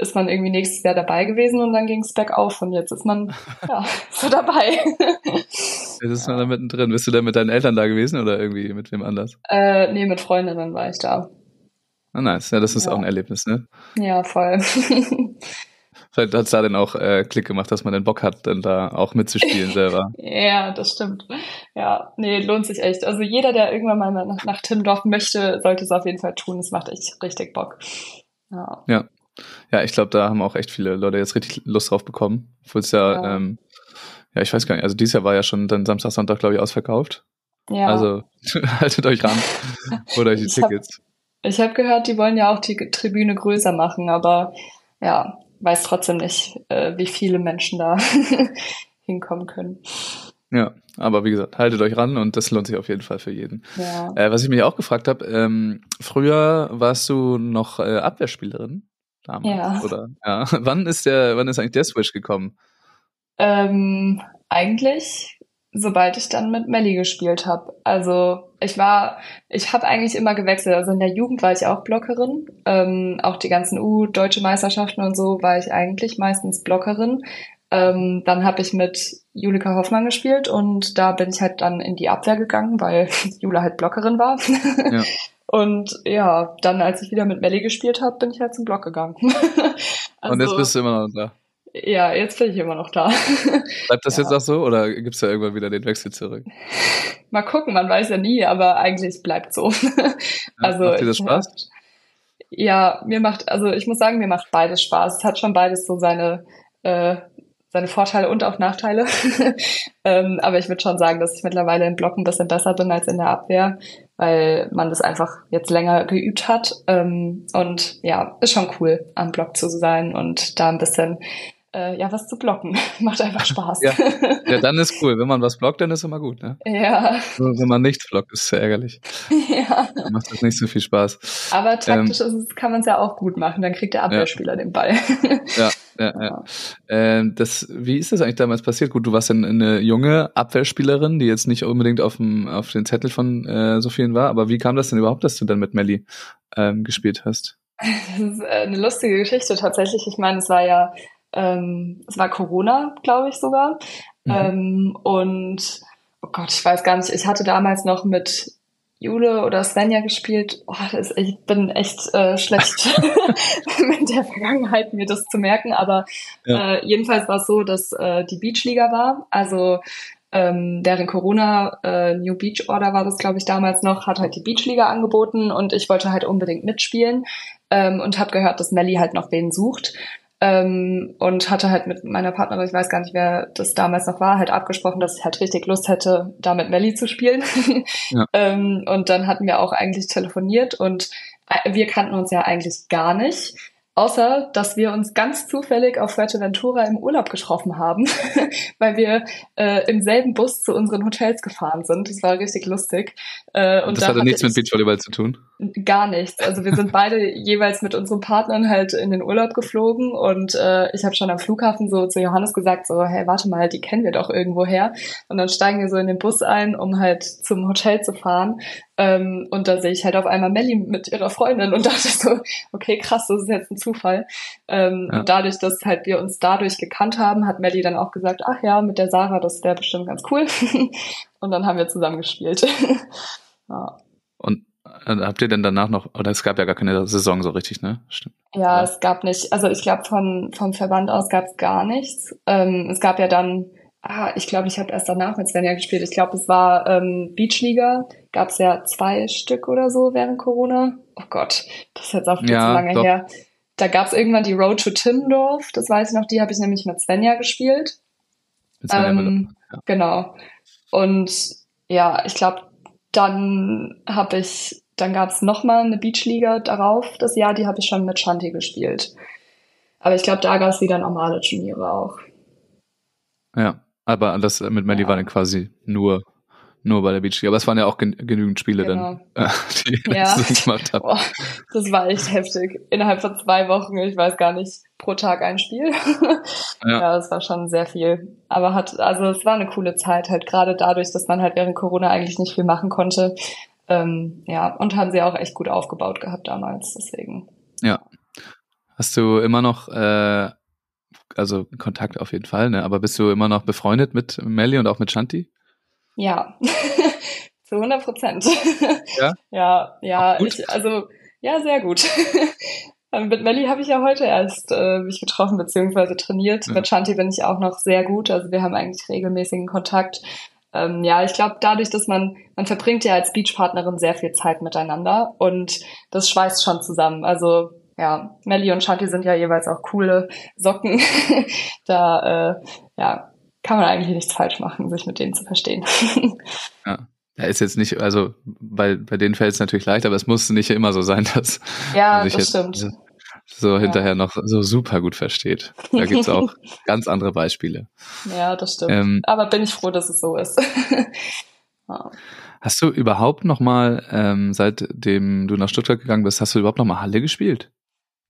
ist man irgendwie nächstes Jahr dabei gewesen und dann ging es bergauf und jetzt ist man [laughs] ja, so dabei. Jetzt ist man da mittendrin. Bist du da mit deinen Eltern da gewesen oder irgendwie mit wem anders? Äh, nee, mit Freundinnen war ich da. Ah, nice. Ja, das ist ja. auch ein Erlebnis, ne? Ja, voll. [laughs] Vielleicht hat es da dann auch äh, Klick gemacht, dass man den Bock hat, dann da auch mitzuspielen selber. [laughs] ja, das stimmt. Ja, nee, lohnt sich echt. Also jeder, der irgendwann mal nach, nach Timmendorf möchte, sollte es auf jeden Fall tun. Es macht echt richtig Bock. Ja. ja. Ja, ich glaube, da haben auch echt viele Leute jetzt richtig Lust drauf bekommen. Obwohl es ja, ja. Ähm, ja, ich weiß gar nicht, also dieses Jahr war ja schon dann Samstag, Sonntag, glaube ich, ausverkauft. Ja. Also [laughs] haltet euch ran. Oder die ich Tickets. Hab, ich habe gehört, die wollen ja auch die Tribüne größer machen, aber ja, weiß trotzdem nicht, äh, wie viele Menschen da [laughs] hinkommen können. Ja, aber wie gesagt, haltet euch ran und das lohnt sich auf jeden Fall für jeden. Ja. Äh, was ich mich auch gefragt habe, ähm, früher warst du noch äh, Abwehrspielerin? damals, ja. oder? Ja. [laughs] Wann ist der, wann ist eigentlich der Switch gekommen? Ähm, eigentlich, sobald ich dann mit Melly gespielt habe. Also ich war, ich habe eigentlich immer gewechselt. Also in der Jugend war ich auch Blockerin. Ähm, auch die ganzen U-Deutsche Meisterschaften und so war ich eigentlich meistens Blockerin. Ähm, dann habe ich mit Julika Hoffmann gespielt und da bin ich halt dann in die Abwehr gegangen, weil [laughs] Jule halt Blockerin war. Ja. [laughs] Und ja, dann als ich wieder mit Melly gespielt habe, bin ich halt zum Block gegangen. also, [laughs] und jetzt bist du immer noch da. Ja, jetzt bin ich immer noch da. [laughs] Bleibt das ja. jetzt auch so oder gibt es da irgendwann wieder den Wechsel zurück? [laughs] Mal gucken, man weiß ja nie, aber eigentlich bleibt so. also, macht dir das Spaß? Ja, mir macht, also ich muss sagen, mir macht beides Spaß. Es hat schon beides so seine, äh, seine Vorteile und auch Nachteile. [laughs] ähm, aber ich würde schon sagen, dass ich mittlerweile im Block ein bisschen besser bin als in der Abwehr weil man das einfach jetzt länger geübt hat. Ähm, und ja, ist schon cool, am Block zu sein und da ein bisschen äh, ja, was zu blocken. [laughs] Macht einfach Spaß. ja. [laughs] ja, dann ist cool. Wenn man was blockt, dann ist immer gut, ne? Ja. wenn man nichts blockt, ist es ärgerlich. [laughs] ja. Dann macht das nicht so viel Spaß. Aber taktisch ähm, ist, kann man es ja auch gut machen. Dann kriegt der Abwehrspieler ja. den Ball. ja, Ja, ja. Ähm, das, wie ist das eigentlich damals passiert? Gut, du warst dann eine junge Abwehrspielerin, die jetzt nicht unbedingt auf, dem, auf den Zettel von äh, so vielen war, aber wie kam das denn überhaupt, dass du dann mit Melli ähm, gespielt hast? Das ist äh, eine lustige Geschichte tatsächlich. Ich meine, es war ja, ähm, es war Corona, glaube ich sogar. Mhm. Ähm, und oh Gott, ich weiß gar nicht, ich hatte damals noch mit Jule oder Svenja gespielt. Oh, das, ich bin echt äh, schlecht [laughs] [laughs] mit der Vergangenheit, mir das zu merken. Aber ja. äh, jedenfalls war es so, dass äh, die Beachliga war. Also ähm, während Corona äh, New Beach Order war das, glaube ich, damals noch, hat halt die Beachliga angeboten und ich wollte halt unbedingt mitspielen ähm, und habe gehört, dass Melly halt noch wen sucht. Ähm, und hatte halt mit meiner Partnerin, ich weiß gar nicht, wer das damals noch war, halt abgesprochen, dass ich halt richtig Lust hätte, da mit Melly zu spielen. [laughs] Ja. ähm, und dann hatten wir auch eigentlich telefoniert und äh, wir kannten uns ja eigentlich gar nicht. Außer, dass wir uns ganz zufällig auf Fuerteventura im Urlaub getroffen haben, [laughs] weil wir äh, im selben Bus zu unseren Hotels gefahren sind. Das war richtig lustig. Äh, und, und das hatte nichts mit Beachvolleyball zu tun? Gar nichts. Also wir sind beide jeweils mit unseren Partnern halt in den Urlaub geflogen und äh, ich habe schon am Flughafen so zu Johannes gesagt, so, hey, warte mal, die kennen wir doch irgendwo her. Und dann steigen wir so in den Bus ein, um halt zum Hotel zu fahren. Ähm, und da sehe ich halt auf einmal Melly mit ihrer Freundin und [laughs] dachte so, okay, krass, das ist jetzt ein Zufall. Ähm, ja. Und dadurch, dass halt wir uns dadurch gekannt haben, hat Melly dann auch gesagt, ach ja, mit der Sarah, das wäre bestimmt ganz cool. [laughs] und dann haben wir zusammen gespielt. [laughs] ja. Und habt ihr denn danach noch, oder es gab ja gar keine Saison so richtig, ne? Stimmt. Ja, ja. es gab nicht, also ich glaube von vom Verband aus gab es gar nichts. Ähm, es gab ja dann ah, ich glaube, ich habe erst danach mit Svenja gespielt. Ich glaube, es war ähm, Beachliga. Gab es ja zwei Stück oder so während Corona. Oh Gott, das ist jetzt auch viel ja, zu lange doch. her. Da gab es irgendwann die Road to Timmendorf. Das weiß ich noch. Die habe ich nämlich mit Svenja gespielt. Mit Svenja ähm, ja. Genau. Und ja, ich glaube, dann habe ich, dann gab es nochmal eine Beachliga darauf. Das Jahr, die habe ich schon mit Shanti gespielt. Aber ich glaube, da gab es wieder normale Turniere auch. Ja. Aber das mit Melly ja. war dann quasi nur, nur bei der Beach League. Aber es waren ja auch gen genügend Spiele genau. dann, [laughs] äh, die ja. gemacht habt. Boah, das war echt heftig. Innerhalb von zwei Wochen, ich weiß gar nicht, pro Tag ein Spiel. [laughs] ja. ja, das war schon sehr viel. Aber hat, also es war eine coole Zeit, halt gerade dadurch, dass man halt während Corona eigentlich nicht viel machen konnte. Ähm, ja, und haben sie auch echt gut aufgebaut gehabt damals, deswegen. Ja. Hast du immer noch äh, also Kontakt auf jeden Fall, ne? Aber bist du immer noch befreundet mit Melly und auch mit Shanti? Ja, [laughs] zu 100 Prozent. Ja? Ja, ja, ich, also, ja, sehr gut. [laughs] Ähm, mit Melly habe ich ja heute erst äh, mich getroffen bzw. trainiert. Ja. Mit Shanti bin ich auch noch sehr gut. Also wir haben eigentlich regelmäßigen Kontakt. Ähm, ja, ich glaube, dadurch, dass man, man verbringt ja als Beachpartnerin sehr viel Zeit miteinander und das schweißt schon zusammen. Also ja, Melly und Shanti sind ja jeweils auch coole Socken. [laughs] da äh, ja, kann man eigentlich nichts falsch machen, sich mit denen zu verstehen. [laughs] ja. Ja, ist jetzt nicht, also bei, bei denen fällt es natürlich leicht, aber es muss nicht immer so sein, [laughs] dass ja, man sich das jetzt stimmt. so ja. hinterher noch so super gut versteht. Da gibt's auch [laughs] ganz andere Beispiele. Ja, das stimmt. Ähm, aber bin ich froh, dass es so ist. ja. Hast du überhaupt noch mal, ähm, seitdem du nach Stuttgart gegangen bist, hast du überhaupt noch mal Halle gespielt?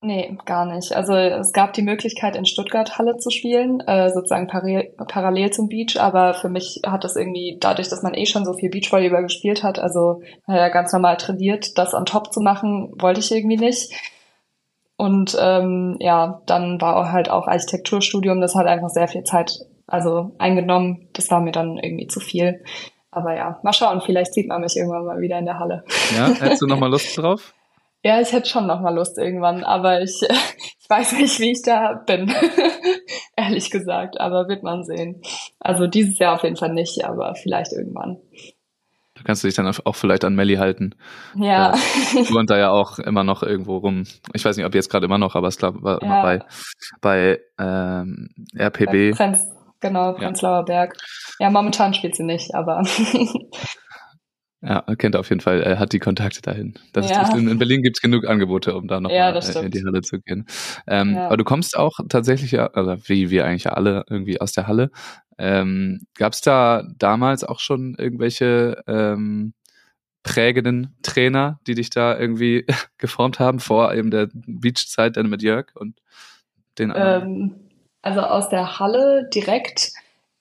Nee, gar nicht. Also es gab die Möglichkeit, in Stuttgart Halle zu spielen, äh, sozusagen parallel, zum Beach, aber für mich hat das irgendwie, dadurch, dass man eh schon so viel Beachvolleyball gespielt hat, also äh, ganz normal trainiert, das on top zu machen, wollte ich irgendwie nicht. Und ähm, ja, dann war halt auch Architekturstudium, das hat einfach sehr viel Zeit also eingenommen. Das war mir dann irgendwie zu viel. Aber ja, mal schauen, vielleicht sieht man mich irgendwann mal wieder in der Halle. Ja, hättest du nochmal Lust drauf? Ja, ich hätte schon noch mal Lust irgendwann, aber ich, [laughs] ich weiß nicht, wie ich da bin. [laughs] Ehrlich gesagt, aber wird man sehen. Also dieses Jahr auf jeden Fall nicht, aber vielleicht irgendwann. Da kannst du dich dann auch vielleicht an Melly halten. Ja. Du [laughs] und da ja auch immer noch irgendwo rum. Ich weiß nicht, ob jetzt gerade immer noch, aber es glaub, war ja. immer bei, bei ähm, RPB. Prenz, genau, Prenzlauer ja. Berg. Ja, momentan spielt sie nicht, aber Ja, kennt auf jeden Fall, er hat die Kontakte dahin. Das ja. ist, in, Berlin gibt's genug Angebote, um da noch ja, äh, in die Halle zu gehen. Ähm, ja. Aber du kommst auch tatsächlich, also wie wir eigentlich alle irgendwie aus der Halle. Ähm, gab's da damals auch schon irgendwelche ähm, prägenden Trainer, die dich da irgendwie [laughs] geformt haben vor eben der Beachzeit dann mit Jörg und den anderen? Ähm, also aus der Halle direkt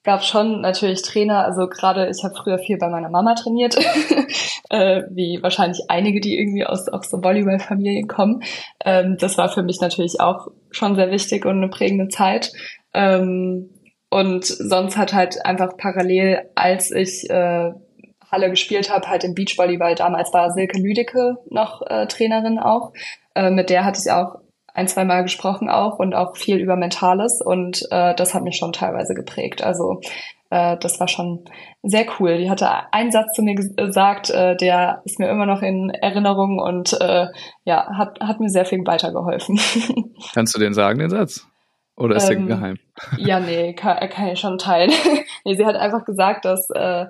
gab schon natürlich Trainer, also gerade ich habe früher viel bei meiner Mama trainiert, [laughs] äh, wie wahrscheinlich einige, die irgendwie aus auch so Volleyball-Familien kommen. Ähm, das war für mich natürlich auch schon sehr wichtig und eine prägende Zeit. Ähm, und sonst hat halt einfach parallel, als ich äh, Halle gespielt habe, halt im Beachvolleyball, damals war Silke Lüdecke noch äh, Trainerin auch. Äh, mit der hatte ich auch ein, zwei Mal gesprochen auch und auch viel über Mentales und äh, das hat mich schon teilweise geprägt. Also äh, das war schon sehr cool. Die hatte einen Satz zu mir gesagt, äh, der ist mir immer noch in Erinnerung und äh, ja, hat, hat mir sehr viel weitergeholfen. [laughs] Kannst du den sagen, den Satz? Oder ist ähm, der geheim? [laughs] Ja, nee, kann, kann ich schon teilen. [laughs] nee, sie hat einfach gesagt, dass äh,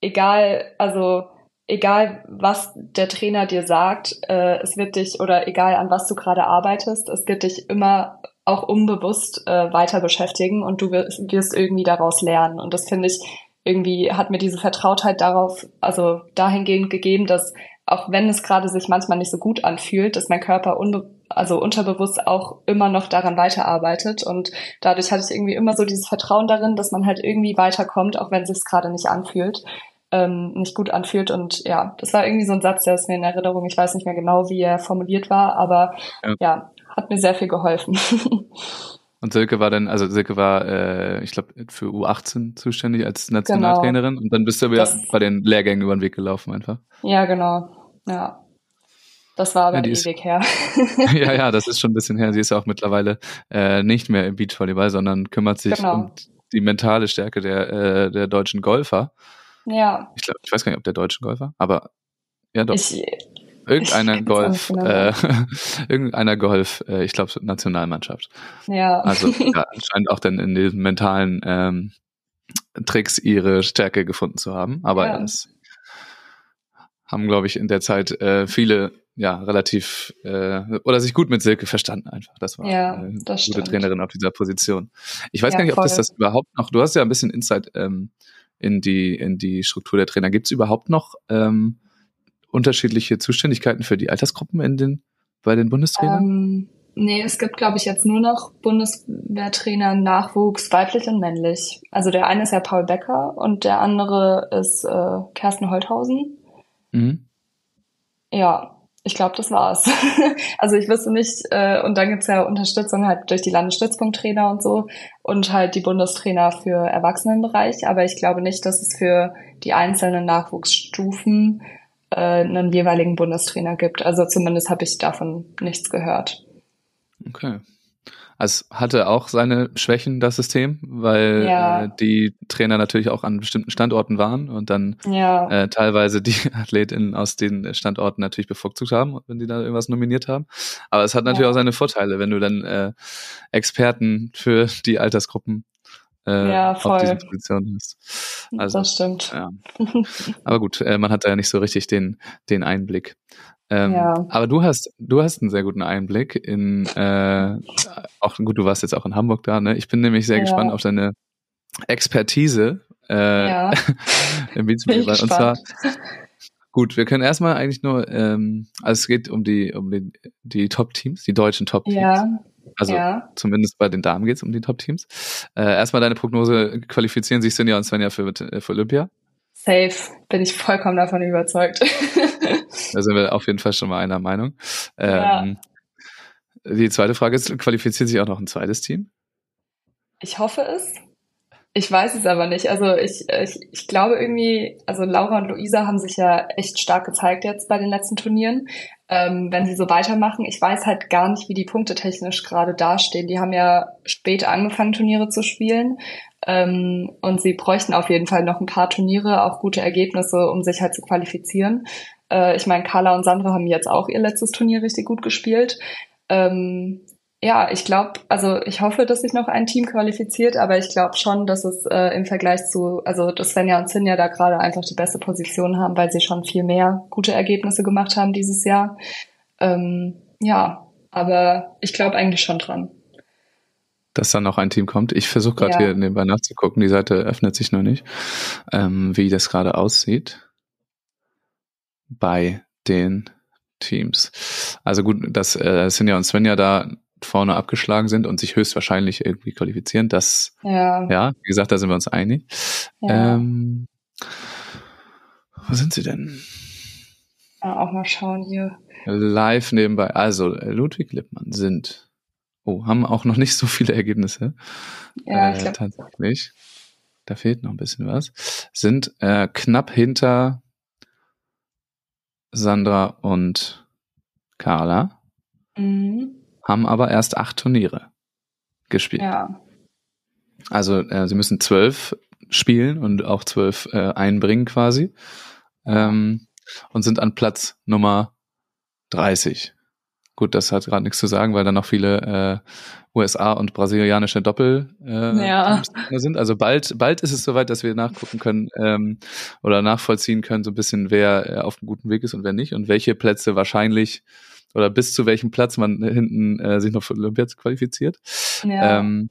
egal, also egal was der Trainer dir sagt, äh, es wird dich oder egal an was du gerade arbeitest, es wird dich immer auch unbewusst äh, weiter beschäftigen und du wirst, wirst irgendwie daraus lernen. Und das finde ich irgendwie hat mir diese Vertrautheit darauf, also dahingehend gegeben, dass auch wenn es gerade sich manchmal nicht so gut anfühlt, dass mein Körper unbe also unterbewusst auch immer noch daran weiterarbeitet und dadurch hatte ich irgendwie immer so dieses Vertrauen darin, dass man halt irgendwie weiterkommt, auch wenn es sich gerade nicht anfühlt ähm, nicht gut anfühlt. Und ja, das war irgendwie so ein Satz, der ist mir in Erinnerung. Ich weiß nicht mehr genau, wie er formuliert war, aber ja, ja hat mir sehr viel geholfen. [laughs] Und Silke war dann, also Silke war, äh, ich glaube, für U18 zuständig als Nationaltrainerin genau. und dann bist du wieder bei den Lehrgängen über den Weg gelaufen einfach. Ja, genau. Ja. Das war aber ja, ewig ist, her. [laughs] ja, ja, das [laughs] ist schon ein bisschen her. Sie ist auch mittlerweile äh, nicht mehr im Beachvolleyball, sondern kümmert sich genau. um die mentale Stärke der, äh, der deutschen Golfer. Ja. Ich, glaub, ich weiß gar nicht, ob der deutsche Golfer, aber ja doch. Ich, irgendeiner Golf, genau äh, [laughs] irgendeiner Golf, äh, ich glaube Nationalmannschaft. Ja. Also [laughs] ja, anscheinend auch dann in den mentalen ähm, Tricks ihre Stärke gefunden zu haben. Aber ja. es haben, glaube ich, in der Zeit äh, viele ja relativ äh, oder sich gut mit Silke verstanden einfach. Das war ja, äh, das gute stimmt. Trainerin auf dieser Position. Ich weiß ja, gar nicht, ob das das überhaupt noch. Du hast ja ein bisschen Insight ähm, in die, in die Struktur der Trainer. Gibt es überhaupt noch ähm, unterschiedliche Zuständigkeiten für die Altersgruppen in den, bei den Bundestrainern? Ähm, nee, es gibt, glaube ich, jetzt nur noch Bundeswehrtrainer Nachwuchs, weiblich und männlich. Also der eine ist ja Paul Becker und der andere ist äh, Kersten Holthausen. Mhm. Ja, ich glaube, das war's. [laughs] also ich wüsste nicht, äh, und dann gibt's ja Unterstützung halt durch die Landesstützpunkttrainer und so und halt die Bundestrainer für Erwachsenenbereich, aber ich glaube nicht, dass es für die einzelnen Nachwuchsstufen äh, einen jeweiligen Bundestrainer gibt. Also zumindest habe ich davon nichts gehört. Okay. Also hatte auch seine Schwächen, das System, weil ja. äh, die Trainer natürlich auch an bestimmten Standorten waren und dann ja. äh, teilweise die [laughs] Athletinnen aus den Standorten natürlich bevorzugt haben, wenn die da irgendwas nominiert haben. Aber es hat natürlich ja. auch seine Vorteile, wenn du dann äh, Experten für die Altersgruppen äh, ja, voll. auf diesen Positionen hast. Also, das stimmt. Ja. [laughs] Aber gut, äh, man hat da ja nicht so richtig den, den Einblick. Ähm, ja. Aber du hast, du hast einen sehr guten Einblick in, äh, auch gut, du warst jetzt auch in Hamburg da, ne? Ich bin nämlich sehr ja. gespannt auf deine Expertise äh, ja. [laughs] im Beachvolleyball. Und zwar, gut, wir können erstmal eigentlich nur, ähm, also es geht um die, um den, die Top-Teams, die deutschen Top-Teams. Ja. Also ja. zumindest bei den Damen geht es um die Top-Teams. Äh, erstmal deine Prognose, qualifizieren sich Sinja und Svenja für, für Olympia? Safe, bin ich vollkommen davon überzeugt. [laughs] Da sind wir auf jeden Fall schon mal einer Meinung. Ja. Ähm, die zweite Frage ist, qualifiziert sich auch noch ein zweites Team? Ich hoffe es. Ich weiß es aber nicht. Also ich, ich, ich glaube irgendwie, also Laura und Luisa haben sich ja echt stark gezeigt jetzt bei den letzten Turnieren. Ähm, wenn sie so weitermachen, ich weiß halt gar nicht, wie die Punkte technisch gerade dastehen. Die haben ja spät angefangen, Turniere zu spielen. Ähm, und sie bräuchten auf jeden Fall noch ein paar Turniere, auch gute Ergebnisse, um sich halt zu qualifizieren. Äh, ich meine, Carla und Sandra haben jetzt auch ihr letztes Turnier richtig gut gespielt. Ähm, ja, ich glaube, also ich hoffe, dass sich noch ein Team qualifiziert, aber ich glaube schon, dass es äh, im Vergleich zu, also dass Svenja und Sinja da gerade einfach die beste Position haben, weil sie schon viel mehr gute Ergebnisse gemacht haben dieses Jahr. Ähm, ja, aber ich glaube eigentlich schon dran. Dass dann noch ein Team kommt. Ich versuche gerade ja. hier nebenbei nachzugucken, die Seite öffnet sich noch nicht, ähm, wie das gerade aussieht bei den Teams. Also gut, dass äh, Sinja und Svenja da vorne abgeschlagen sind und sich höchstwahrscheinlich irgendwie qualifizieren. Das, Ja, ja, wie gesagt, da sind wir uns einig. ja. Ähm, wo sind sie denn? Auch mal schauen hier. Live nebenbei. Also Ludwig Lippmann sind, oh, haben auch noch nicht so viele Ergebnisse. Ja, äh, ich glaube, tatsächlich. Da fehlt noch ein bisschen was. Sind äh, knapp hinter Sandra und Carla, mhm. haben aber erst acht Turniere gespielt. ja, Also äh, sie müssen zwölf spielen und auch zwölf äh, einbringen quasi. Ähm, und sind an Platz Nummer 30. Gut, das hat gerade nichts zu sagen, weil da noch viele äh, USA und brasilianische Doppel äh, Ja. Sind. Also bald, bald ist es soweit, dass wir nachgucken können ähm, oder nachvollziehen können, so ein bisschen, wer äh, auf einem guten Weg ist und wer nicht und welche Plätze wahrscheinlich oder bis zu welchem Platz man hinten äh, sich noch für Olympia qualifiziert. ja. Ähm,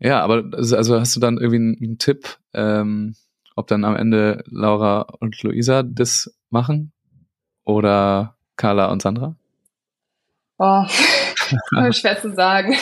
ja, aber also also hast du dann irgendwie einen, einen Tipp, ähm, ob dann am Ende Laura und Luisa das machen oder Carla und Sandra? Oh, [laughs] schwer zu sagen.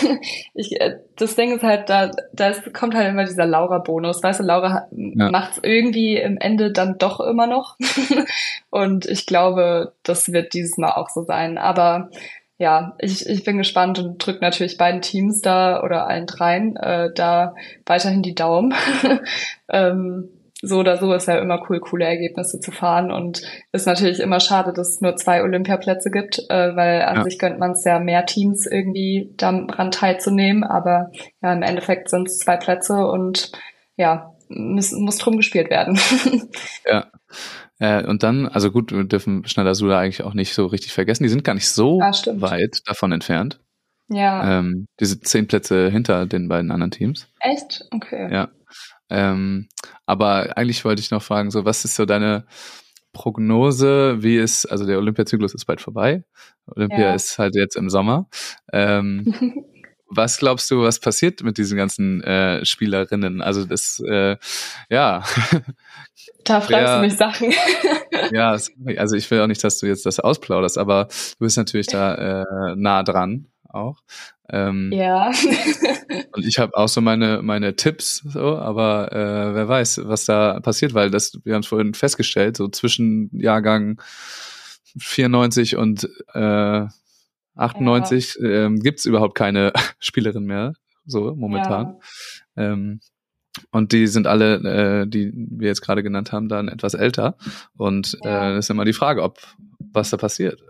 Ich, äh, das Ding ist halt, da, da ist, kommt halt immer dieser Laura-Bonus. Weißt du, Laura Ja. macht's irgendwie im Ende dann doch immer noch. [laughs] Und ich glaube, das wird dieses Mal auch so sein. Aber ja, ich, ich bin gespannt und drücke natürlich beiden Teams da oder allen dreien äh, da weiterhin die Daumen. [laughs] ähm, so oder so ist ja immer cool, coole Ergebnisse zu fahren und ist natürlich immer schade, dass es nur zwei Olympiaplätze gibt, äh, weil an Ja. sich gönnt man es ja mehr Teams irgendwie daran teilzunehmen, aber ja, im Endeffekt sind es zwei Plätze und ja, muss, muss drum gespielt werden. [laughs] Ja. Äh, und dann, also gut, wir dürfen Schneider-Suda eigentlich auch nicht so richtig vergessen. Die sind gar nicht so Ah, weit davon entfernt. ja, Ähm, diese zehn Plätze hinter den beiden anderen Teams. echt? Okay. Ja. Ähm, aber eigentlich wollte ich noch fragen, so was ist so deine Prognose, wie es, also der Olympiazyklus ist bald vorbei. Olympia Ja. ist halt jetzt im Sommer. Ähm, [laughs] was glaubst du, was passiert mit diesen ganzen äh, Spielerinnen? Also das, äh, ja, [laughs] Da fragst Ja. du mich Sachen. [laughs] ja, also ich will auch nicht, dass du jetzt das ausplauderst, aber du bist natürlich da äh, nah dran auch. Ähm, ja. Und ich habe auch so meine meine Tipps, so, aber äh, wer weiß, was da passiert, weil das wir haben es vorhin festgestellt, so zwischen Jahrgang 94 und äh, 98 ähm, gibt's überhaupt keine [laughs] Spielerin mehr, so momentan. Ähm, und die sind alle, äh, die wir jetzt gerade genannt haben, dann etwas älter. Und Ja. äh, ist immer die Frage, ob was da passiert.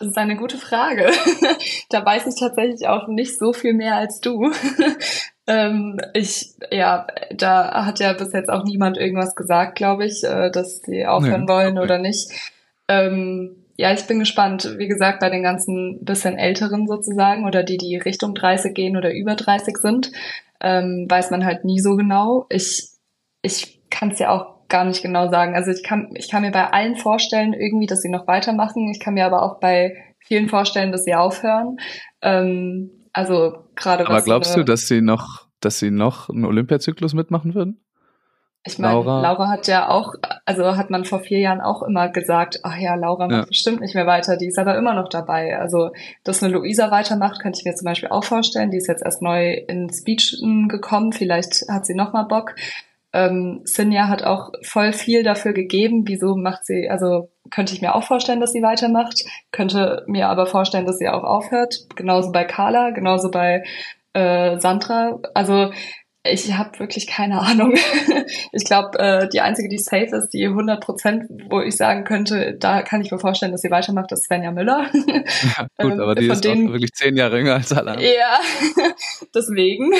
Das ist eine gute Frage. [laughs] da weiß ich tatsächlich auch nicht so viel mehr als du. [laughs] ähm, ich, ja, da hat ja bis jetzt auch niemand irgendwas gesagt, glaube ich, äh, dass sie aufhören Nee, wollen okay. oder nicht. Ähm, ja, ich bin gespannt. Wie gesagt, bei den ganzen bisschen älteren sozusagen oder die, die Richtung 30 gehen oder über 30 sind, ähm, weiß man halt nie so genau. Ich, ich kann es ja auch gar nicht genau sagen. Also ich kann, ich kann mir bei allen vorstellen irgendwie, dass sie noch weitermachen. Ich kann mir aber auch bei vielen vorstellen, dass sie aufhören. Ähm, also gerade Aber glaubst eine- du, dass sie noch, dass sie noch einen Olympiazyklus mitmachen würden? Ich meine, Laura? Laura? hat ja auch, also hat man vor vier Jahren auch immer gesagt, ach ja, Laura macht Ja. bestimmt nicht mehr weiter, die ist aber immer noch dabei. Also, dass eine Luisa weitermacht, könnte ich mir zum Beispiel auch vorstellen. Die ist jetzt erst neu ins Beachen gekommen, vielleicht hat sie noch mal Bock. Ähm, Sinja hat auch voll viel dafür gegeben. Wieso macht sie, also könnte ich mir auch vorstellen, dass sie weitermacht, könnte mir aber vorstellen, dass sie auch aufhört. Genauso bei Carla, genauso bei äh, Sandra. Also ich habe wirklich keine Ahnung. [laughs] ich glaube, äh, die einzige, die safe ist, die 100 Prozent, wo ich sagen könnte, da kann ich mir vorstellen, dass sie weitermacht, ist Svenja Müller. [laughs] Ja, gut, Ähm, aber die von ist auch denen- wirklich zehn Jahre jünger als alle ja, [laughs] deswegen.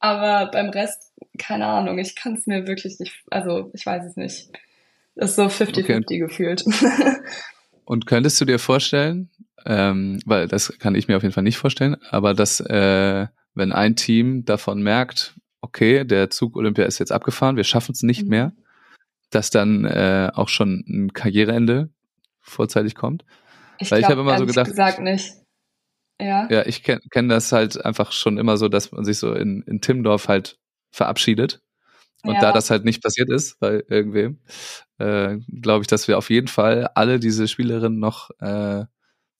Aber beim Rest, keine Ahnung, ich kann es mir wirklich nicht, also ich weiß es nicht. Ist so 50-50 gefühlt. [laughs] Und könntest du dir vorstellen, ähm, weil das kann ich mir auf jeden Fall nicht vorstellen, aber dass äh, wenn ein Team davon merkt, okay, der Zug Olympia ist jetzt abgefahren, wir schaffen es nicht Mhm. mehr, dass dann äh, auch schon ein Karriereende vorzeitig kommt. Ich Weil ich glaub, hab immer so gedacht- gesagt nicht. Ja. Ja, ich kenne kenn das halt einfach schon immer so, dass man sich so in, in Timmendorf halt verabschiedet. Und Ja. da das halt nicht passiert ist bei irgendwem, äh, glaube ich, dass wir auf jeden Fall alle diese Spielerinnen noch äh,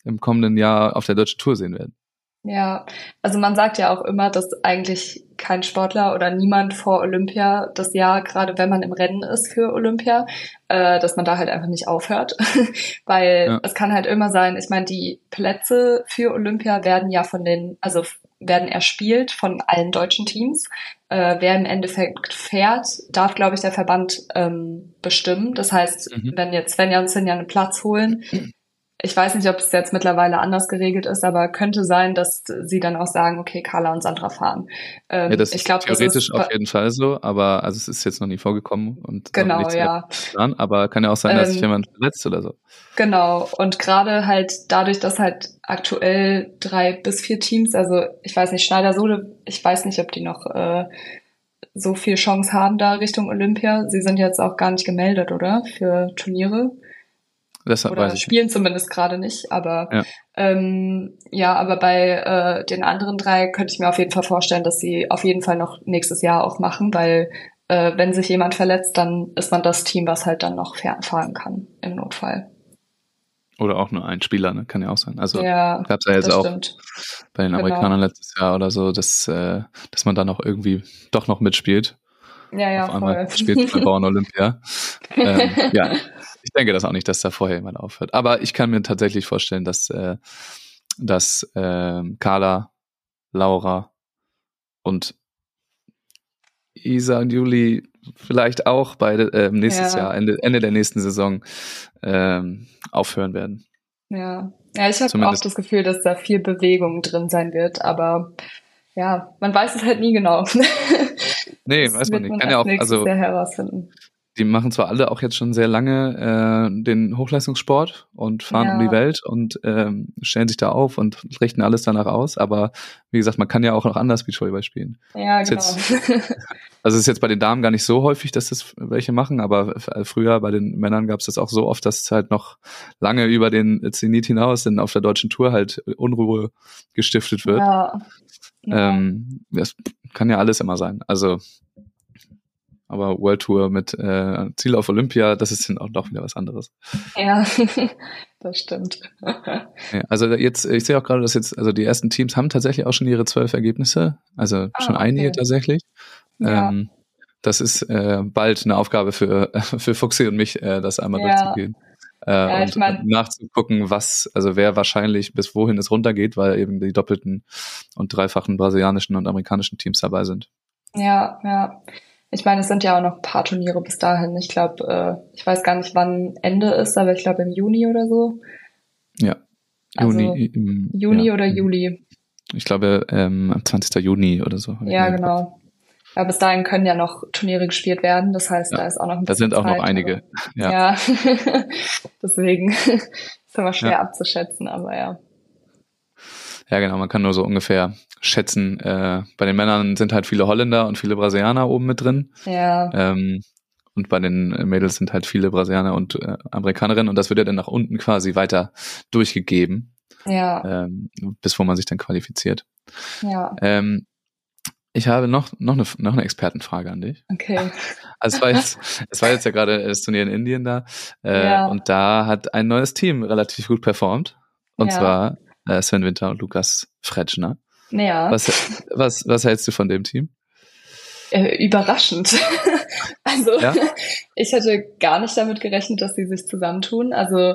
im kommenden Jahr auf der deutschen Tour sehen werden. Ja, also man sagt ja auch immer, dass eigentlich kein Sportler oder niemand vor Olympia das Jahr, gerade wenn man im Rennen ist für Olympia, äh, dass man da halt einfach nicht aufhört. [laughs] Weil ja. es kann halt immer sein, ich meine, die Plätze für Olympia werden ja von den, also werden erspielt von allen deutschen Teams. Äh, wer im Endeffekt fährt, darf, glaube ich, der Verband ähm, bestimmen. Das heißt, mhm. wenn jetzt Svenja und Sinja einen Platz holen, ich weiß nicht, ob es jetzt mittlerweile anders geregelt ist, aber könnte sein, dass sie dann auch sagen, okay, Carla und Sandra fahren. Ähm, ja, das ich glaub, ist theoretisch das ist, auf jeden Fall so, aber also es ist jetzt noch nie vorgekommen und genau, ja. Dran, aber kann ja auch sein, dass ähm, sich jemand verletzt oder so. Genau und gerade halt dadurch, dass halt aktuell drei bis vier Teams, also ich weiß nicht, Schneider Sohle, ich weiß nicht, ob die noch äh, so viel Chance haben da Richtung Olympia. Sie sind jetzt auch gar nicht gemeldet, oder? Für Turniere. Deshalb Oder spielen zumindest gerade nicht, aber ja. Ähm, ja, aber bei äh, den anderen drei könnte ich mir auf jeden Fall vorstellen, dass sie auf jeden Fall noch nächstes Jahr auch machen, weil äh, wenn sich jemand verletzt, dann ist man das Team, was halt dann noch fahren kann im Notfall. Oder auch nur ein Spieler, ne? kann ja auch sein. Also ja, gab es ja jetzt auch stimmt. bei den genau. Amerikanern genau. letztes Jahr oder so, dass, äh, dass man da noch irgendwie doch noch mitspielt. Ja, ja, Auf einmal voll. spielt bei Bauern [laughs] Olympia. ähm, ja, [laughs] ich denke das auch nicht, dass da vorher jemand aufhört. Aber ich kann mir tatsächlich vorstellen, dass, äh, dass äh, Carla, Laura und Isa und Juli vielleicht auch beide äh, nächstes ja. Jahr, Ende, Ende der nächsten Saison ähm, aufhören werden. Ja, ja ich habe auch das Gefühl, dass da viel Bewegung drin sein wird, aber ja, man weiß es halt nie genau. [laughs] nee, das weiß man nicht. Man Kann ja auch, also, herausfinden die machen zwar alle auch jetzt schon sehr lange äh, den Hochleistungssport und fahren ja. um die Welt und ähm, stellen sich da auf und richten alles danach aus, aber wie gesagt, man kann ja auch noch anders Beachvolleyball spielen. Ja, genau. Jetzt, [laughs] also es ist jetzt bei den Damen gar nicht so häufig, dass das welche machen, aber früher bei den Männern gab es das auch so oft, dass es halt noch lange über den Zenit hinaus dann auf der deutschen Tour halt Unruhe gestiftet wird. Ja. ja. Ähm, das kann ja alles immer sein. Also aber World Tour mit äh, Ziel auf Olympia, das ist dann auch doch wieder was anderes. Ja, [laughs] das stimmt. Ja, also jetzt, ich sehe auch gerade, dass jetzt, also die ersten Teams haben tatsächlich auch schon ihre zwölf Ergebnisse, also ah, schon okay. einige tatsächlich. Ja. Ähm, das ist äh, bald eine Aufgabe für, [laughs] für Fuxi und mich, äh, das einmal ja. durchzugehen. Äh, ja, und mein, nachzugucken, was, also wer wahrscheinlich bis wohin es runtergeht, weil eben die doppelten und dreifachen brasilianischen und amerikanischen Teams dabei sind. Ja, ja. Ich meine, es sind ja auch noch ein paar Turniere bis dahin. Ich glaube, äh, ich weiß gar nicht, wann Ende ist, aber ich glaube im Juni oder so. Ja. Juni, also, im, Juni ja, oder Juli. Ich glaube, ähm, 20. Juni oder so. Ja, genau. Ja, bis dahin können ja noch Turniere gespielt werden. Das heißt, ja, da ist auch noch ein bisschen. Da sind auch Zeit, noch einige. Ja. ja. [laughs] Deswegen [laughs] ist immer schwer abzuschätzen, aber ja. Ja, genau, man kann nur so ungefähr schätzen. Äh, bei den Männern sind halt viele Holländer und viele Brasilianer oben mit drin. Ja. Ähm, und bei den Mädels sind halt viele Brasilianer und äh, Amerikanerinnen und das wird ja dann nach unten quasi weiter durchgegeben. Ja. Ähm, bis wo man sich dann qualifiziert. Ja. Ähm, ich habe noch, noch, eine, noch eine Expertenfrage an dich. Okay. [laughs] Also es war jetzt, es war jetzt ja gerade das Turnier in Indien da. Äh, ja. Und da hat ein neues Team relativ gut performt. Und ja. zwar äh, Sven Winter und Lukas Fretschner. Ja. Was, was, was hältst du von dem Team? Äh, überraschend. [laughs] also ja? [laughs] ich hätte gar nicht damit gerechnet, dass sie sich zusammentun. Also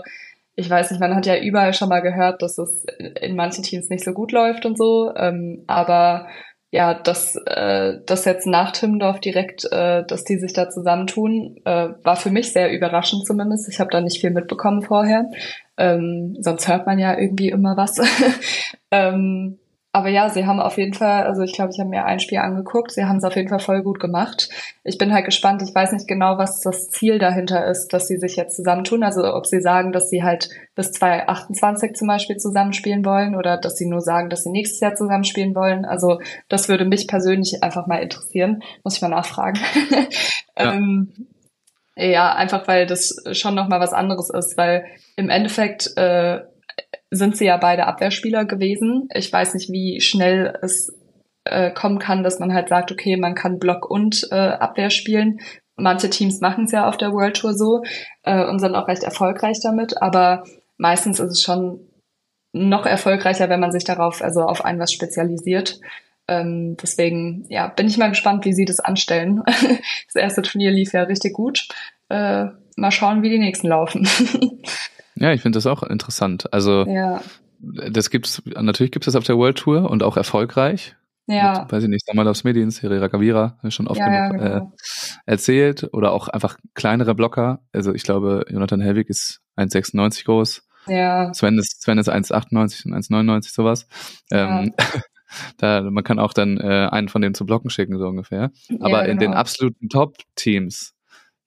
ich weiß nicht, man hat ja überall schon mal gehört, dass es in manchen Teams nicht so gut läuft und so. Ähm, aber ja, dass äh, das jetzt nach Timmendorf direkt, äh, dass die sich da zusammentun, äh, war für mich sehr überraschend zumindest. Ich habe da nicht viel mitbekommen vorher. Ähm, sonst hört man ja irgendwie immer was. [laughs] ähm, aber ja, sie haben auf jeden Fall, also ich glaube, ich habe mir ein Spiel angeguckt, sie haben es auf jeden Fall voll gut gemacht. Ich bin halt gespannt, ich weiß nicht genau, was das Ziel dahinter ist, dass sie sich jetzt zusammentun. Also ob sie sagen, dass sie halt bis 2028 zum Beispiel zusammenspielen wollen oder dass sie nur sagen, dass sie nächstes Jahr zusammenspielen wollen. Also das würde mich persönlich einfach mal interessieren. Muss ich mal nachfragen. [laughs] Ja. ähm, ja, einfach weil das schon nochmal was anderes ist, weil im Endeffekt äh, sind sie ja beide Abwehrspieler gewesen. Ich weiß nicht, wie schnell es äh, kommen kann, dass man halt sagt, okay, man kann Block und äh, Abwehr spielen. Manche Teams machen es ja auf der World Tour so äh, und sind auch recht erfolgreich damit, aber meistens ist es schon noch erfolgreicher, wenn man sich darauf, also auf ein was spezialisiert. Ähm, deswegen, ja, bin ich mal gespannt, wie sie das anstellen. [laughs] das erste Turnier lief ja richtig gut. Äh, mal schauen, wie die nächsten laufen. [laughs] ja, ich finde das auch interessant. Also, ja. das gibt's, natürlich gibt es das auf der World Tour und auch erfolgreich. Ja. Mit, weiß ich nicht, Samal aufs Medien, Herrera Gavira, schon oft ja, genug ja, genau. äh, erzählt. Oder auch einfach kleinere Blocker. Also ich glaube, Jonathan Helwig ist 1,96 groß. Ja. Sven ist, Sven ist 1,98 und 1,99 sowas. Ja. Ähm, [laughs] da, man kann auch dann äh, einen von denen zu Blocken schicken, so ungefähr. Aber ja, genau. in den genau. absoluten Top-Teams,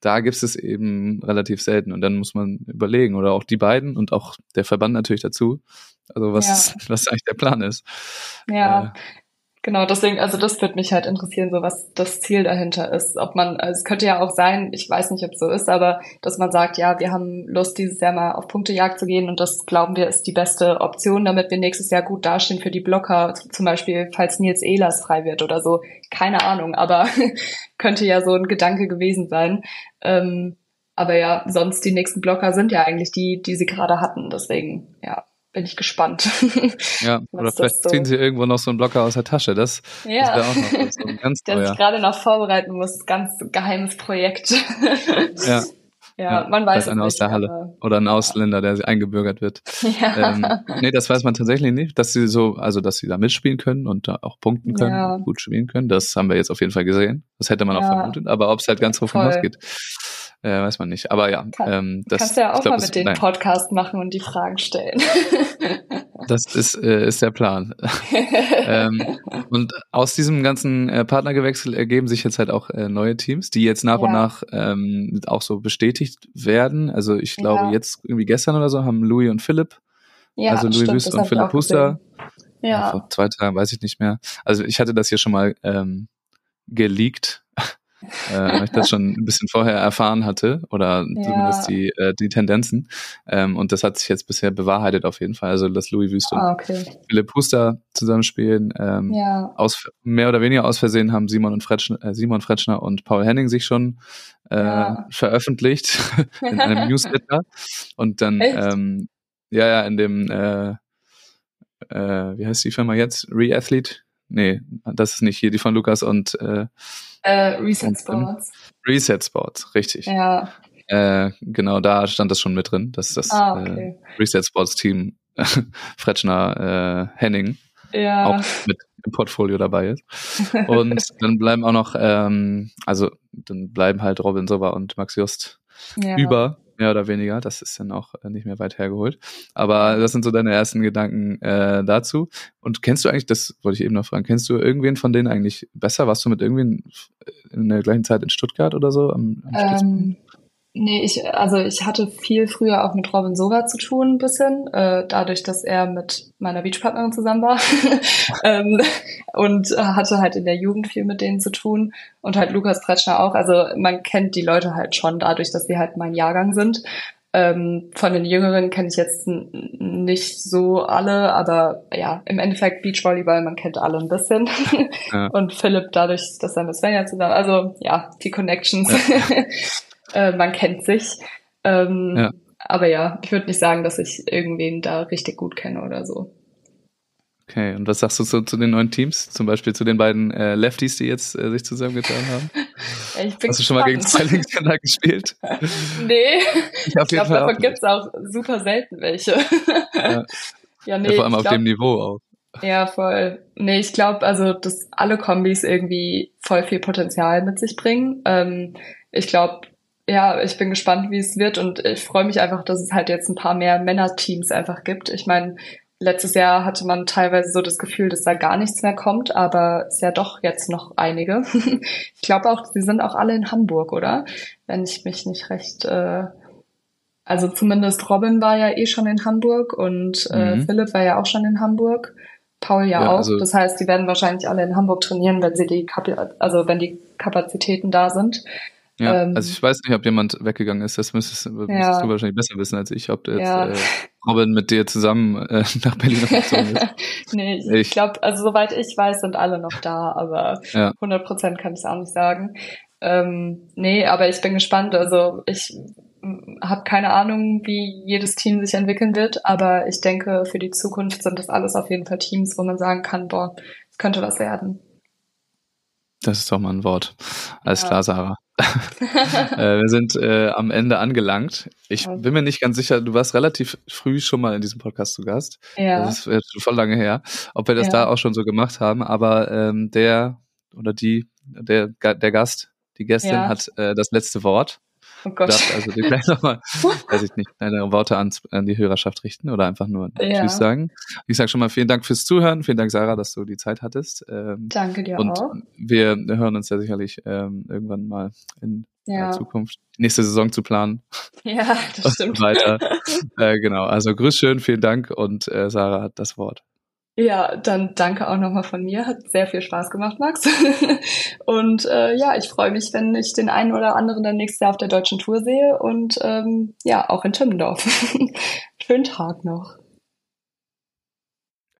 da gibt es eben relativ selten. Und dann muss man überlegen, oder auch die beiden und auch der Verband natürlich dazu. Also was, ja. [laughs] was eigentlich der Plan ist. Ja, äh, Genau, deswegen, also das wird mich halt interessieren, so was das Ziel dahinter ist. Ob man, also es könnte ja auch sein, ich weiß nicht, ob es so ist, aber dass man sagt, ja, wir haben Lust, dieses Jahr mal auf Punktejagd zu gehen und das glauben wir ist die beste Option, damit wir nächstes Jahr gut dastehen für die Blocker, zum Beispiel, falls Nils Ehlers frei wird oder so. Keine Ahnung, aber [laughs] könnte ja so ein Gedanke gewesen sein. Ähm, aber ja, sonst die nächsten Blocker sind ja eigentlich die, die sie gerade hatten. Deswegen, ja, bin ich gespannt. [laughs] Ja, oder vielleicht so. ziehen sie irgendwo noch so einen Blocker aus der Tasche. Das, ja. das wäre auch noch so ein [laughs] ganz Der sich gerade noch vorbereiten muss. Ganz geheimes Projekt. [laughs] Ja. Ja, ja, man weiß es einer aus der Halle oder ein Ausländer, der eingebürgert wird. Ja. Ähm, nee, das weiß man tatsächlich nicht, dass sie so, also dass sie da mitspielen können und da auch punkten können, ja. gut spielen können. Das haben wir jetzt auf jeden Fall gesehen. Das hätte man auch vermutet. Aber ob es halt ganz hoch hinausgeht, äh, weiß man nicht. Aber ja, Kann, ähm, das kannst du ja auch glaub, mal mit den Podcast machen und die Fragen stellen. [laughs] das ist, äh, ist der Plan. [laughs] ähm, und aus diesem ganzen äh, Partnergewechsel ergeben sich jetzt halt auch äh, neue Teams, die jetzt nach ja. und nach ähm, auch so bestätigt werden. Also ich glaube, ja. jetzt irgendwie gestern oder so haben Louis und Philipp, ja, also Louis Wüst und Philipp Huster. Ja. Vor zwei Tagen weiß ich nicht mehr. Also ich hatte das hier schon mal ähm, geleakt äh, weil ich das schon ein bisschen vorher erfahren hatte oder ja. zumindest die, äh, die Tendenzen. Ähm, und das hat sich jetzt bisher bewahrheitet auf jeden Fall. Also dass Louis Wüste ah, okay. und Philipp Huster zusammenspielen. Ähm, ja. aus, mehr oder weniger aus Versehen haben Simon, und Fretschner, äh, Simon Fretschner und Paul Henning sich schon äh, ja. veröffentlicht [laughs] in einem [laughs] Newsletter. Und dann, ähm, ja, ja, in dem, äh, äh, wie heißt die Firma jetzt? Reathlete? Nee, das ist nicht hier, die von Lukas und äh, äh, Reset Sports. Reset Sports, richtig. Ja. Äh, genau, da stand das schon mit drin, dass das ah, okay. äh, Reset Sports Team [laughs] Fretschner äh, Henning ja. auch mit im Portfolio dabei ist. Und [laughs] dann bleiben auch noch, ähm, also dann bleiben halt Robin Sova und Max Just ja. über mehr oder weniger. Das ist dann auch äh, nicht mehr weit hergeholt. Aber das sind so deine ersten Gedanken äh, dazu. Und kennst du eigentlich, das wollte ich eben noch fragen, kennst du irgendwen von denen eigentlich besser? Warst du mit irgendwen in der gleichen Zeit in Stuttgart oder so? Am, am ähm, Nee, ich, also ich hatte viel früher auch mit Robin Sova zu tun, ein bisschen, äh, dadurch, dass er mit meiner Beachpartnerin zusammen war [laughs] ähm, und hatte halt in der Jugend viel mit denen zu tun und halt Lukas Pretschner auch. Also man kennt die Leute halt schon dadurch, dass sie halt mein Jahrgang sind. Ähm, von den Jüngeren kenne ich jetzt nicht so alle, aber ja, im Endeffekt Beachvolleyball, man kennt alle ein bisschen. Ja. [laughs] Und Philipp dadurch, dass er mit Svenja zusammen, also ja, die Connections. Ja. [laughs] Äh, man kennt sich. Ähm, ja. Aber ja, ich würde nicht sagen, dass ich irgendwen da richtig gut kenne oder so. Okay, und was sagst du so zu den neuen Teams? Zum Beispiel zu den beiden äh, Lefties, die jetzt äh, sich zusammengetan haben? [laughs] Ich bin Hast du schon mal gegen zwei Linkshänder gespielt? [laughs] nee, ich, ich glaube, davon gibt's auch super selten welche. ja. [laughs] ja, nee. Ja, vor allem auf glaub, dem Niveau auch. Ja, voll. Nee, ich glaube, also, dass alle Kombis irgendwie voll viel Potenzial mit sich bringen. Ähm, ich glaube, ja, ich bin gespannt, wie es wird und ich freue mich einfach, dass es halt jetzt ein paar mehr Männerteams einfach gibt. Ich meine, letztes Jahr hatte man teilweise so das Gefühl, dass da gar nichts mehr kommt, aber es ist ja doch jetzt noch einige. [laughs] ich glaube auch, sie sind auch alle in Hamburg, oder? Wenn ich mich nicht recht. Äh, also zumindest Robin war ja eh schon in Hamburg und äh, mhm. Philipp war ja auch schon in Hamburg. Paul ja, ja auch. Also das heißt, die werden wahrscheinlich alle in Hamburg trainieren, wenn sie die Kap also wenn die Kapazitäten da sind. Ja, ähm, also ich weiß nicht, ob jemand weggegangen ist. Das müsstest, müsstest ja. du wahrscheinlich besser wissen als ich, ob jetzt ja. äh, Robin mit dir zusammen äh, [laughs] nach Berlin gezogen ist. [laughs] nee, ich, ich glaube, also soweit ich weiß, sind alle noch da, aber ja. 100 Prozent kann ich es auch nicht sagen. Ähm, nee, aber ich bin gespannt. Also ich habe keine Ahnung, wie jedes Team sich entwickeln wird, aber ich denke, für die Zukunft sind das alles auf jeden Fall Teams, wo man sagen kann, boah, es könnte was werden. Das ist doch mal ein Wort. Alles ja. klar, Sarah. Äh, wir sind äh, am Ende angelangt. Ich bin mir nicht ganz sicher, du warst relativ früh schon mal in diesem Podcast zu Gast. Ja. Das ist äh, voll lange her, ob wir das ja. da auch schon so gemacht haben. Aber ähm, der oder die, der, der Gast, die Gästin ja. hat äh, das letzte Wort. Oh Gott. Darf also dir gleich nochmal, [laughs] weiß ich nicht, deine Worte an, an die Hörerschaft richten oder einfach nur ja. Tschüss sagen. Ich sage schon mal vielen Dank fürs Zuhören. Vielen Dank, Sarah, dass du die Zeit hattest. Ähm, Danke dir und auch. Wir hören uns ja sicherlich ähm, irgendwann mal in ja. Zukunft, nächste Saison zu planen. Ja, das stimmt. weiter. [laughs] äh, genau, also grüß schön, vielen Dank und äh, Sarah hat das Wort. Ja, dann danke auch nochmal von mir. Hat sehr viel Spaß gemacht, Max. [laughs] und äh, ja, ich freue mich, wenn ich den einen oder anderen dann nächstes Jahr auf der deutschen Tour sehe und ähm, ja, auch in Timmendorf. [laughs] Schönen Tag noch.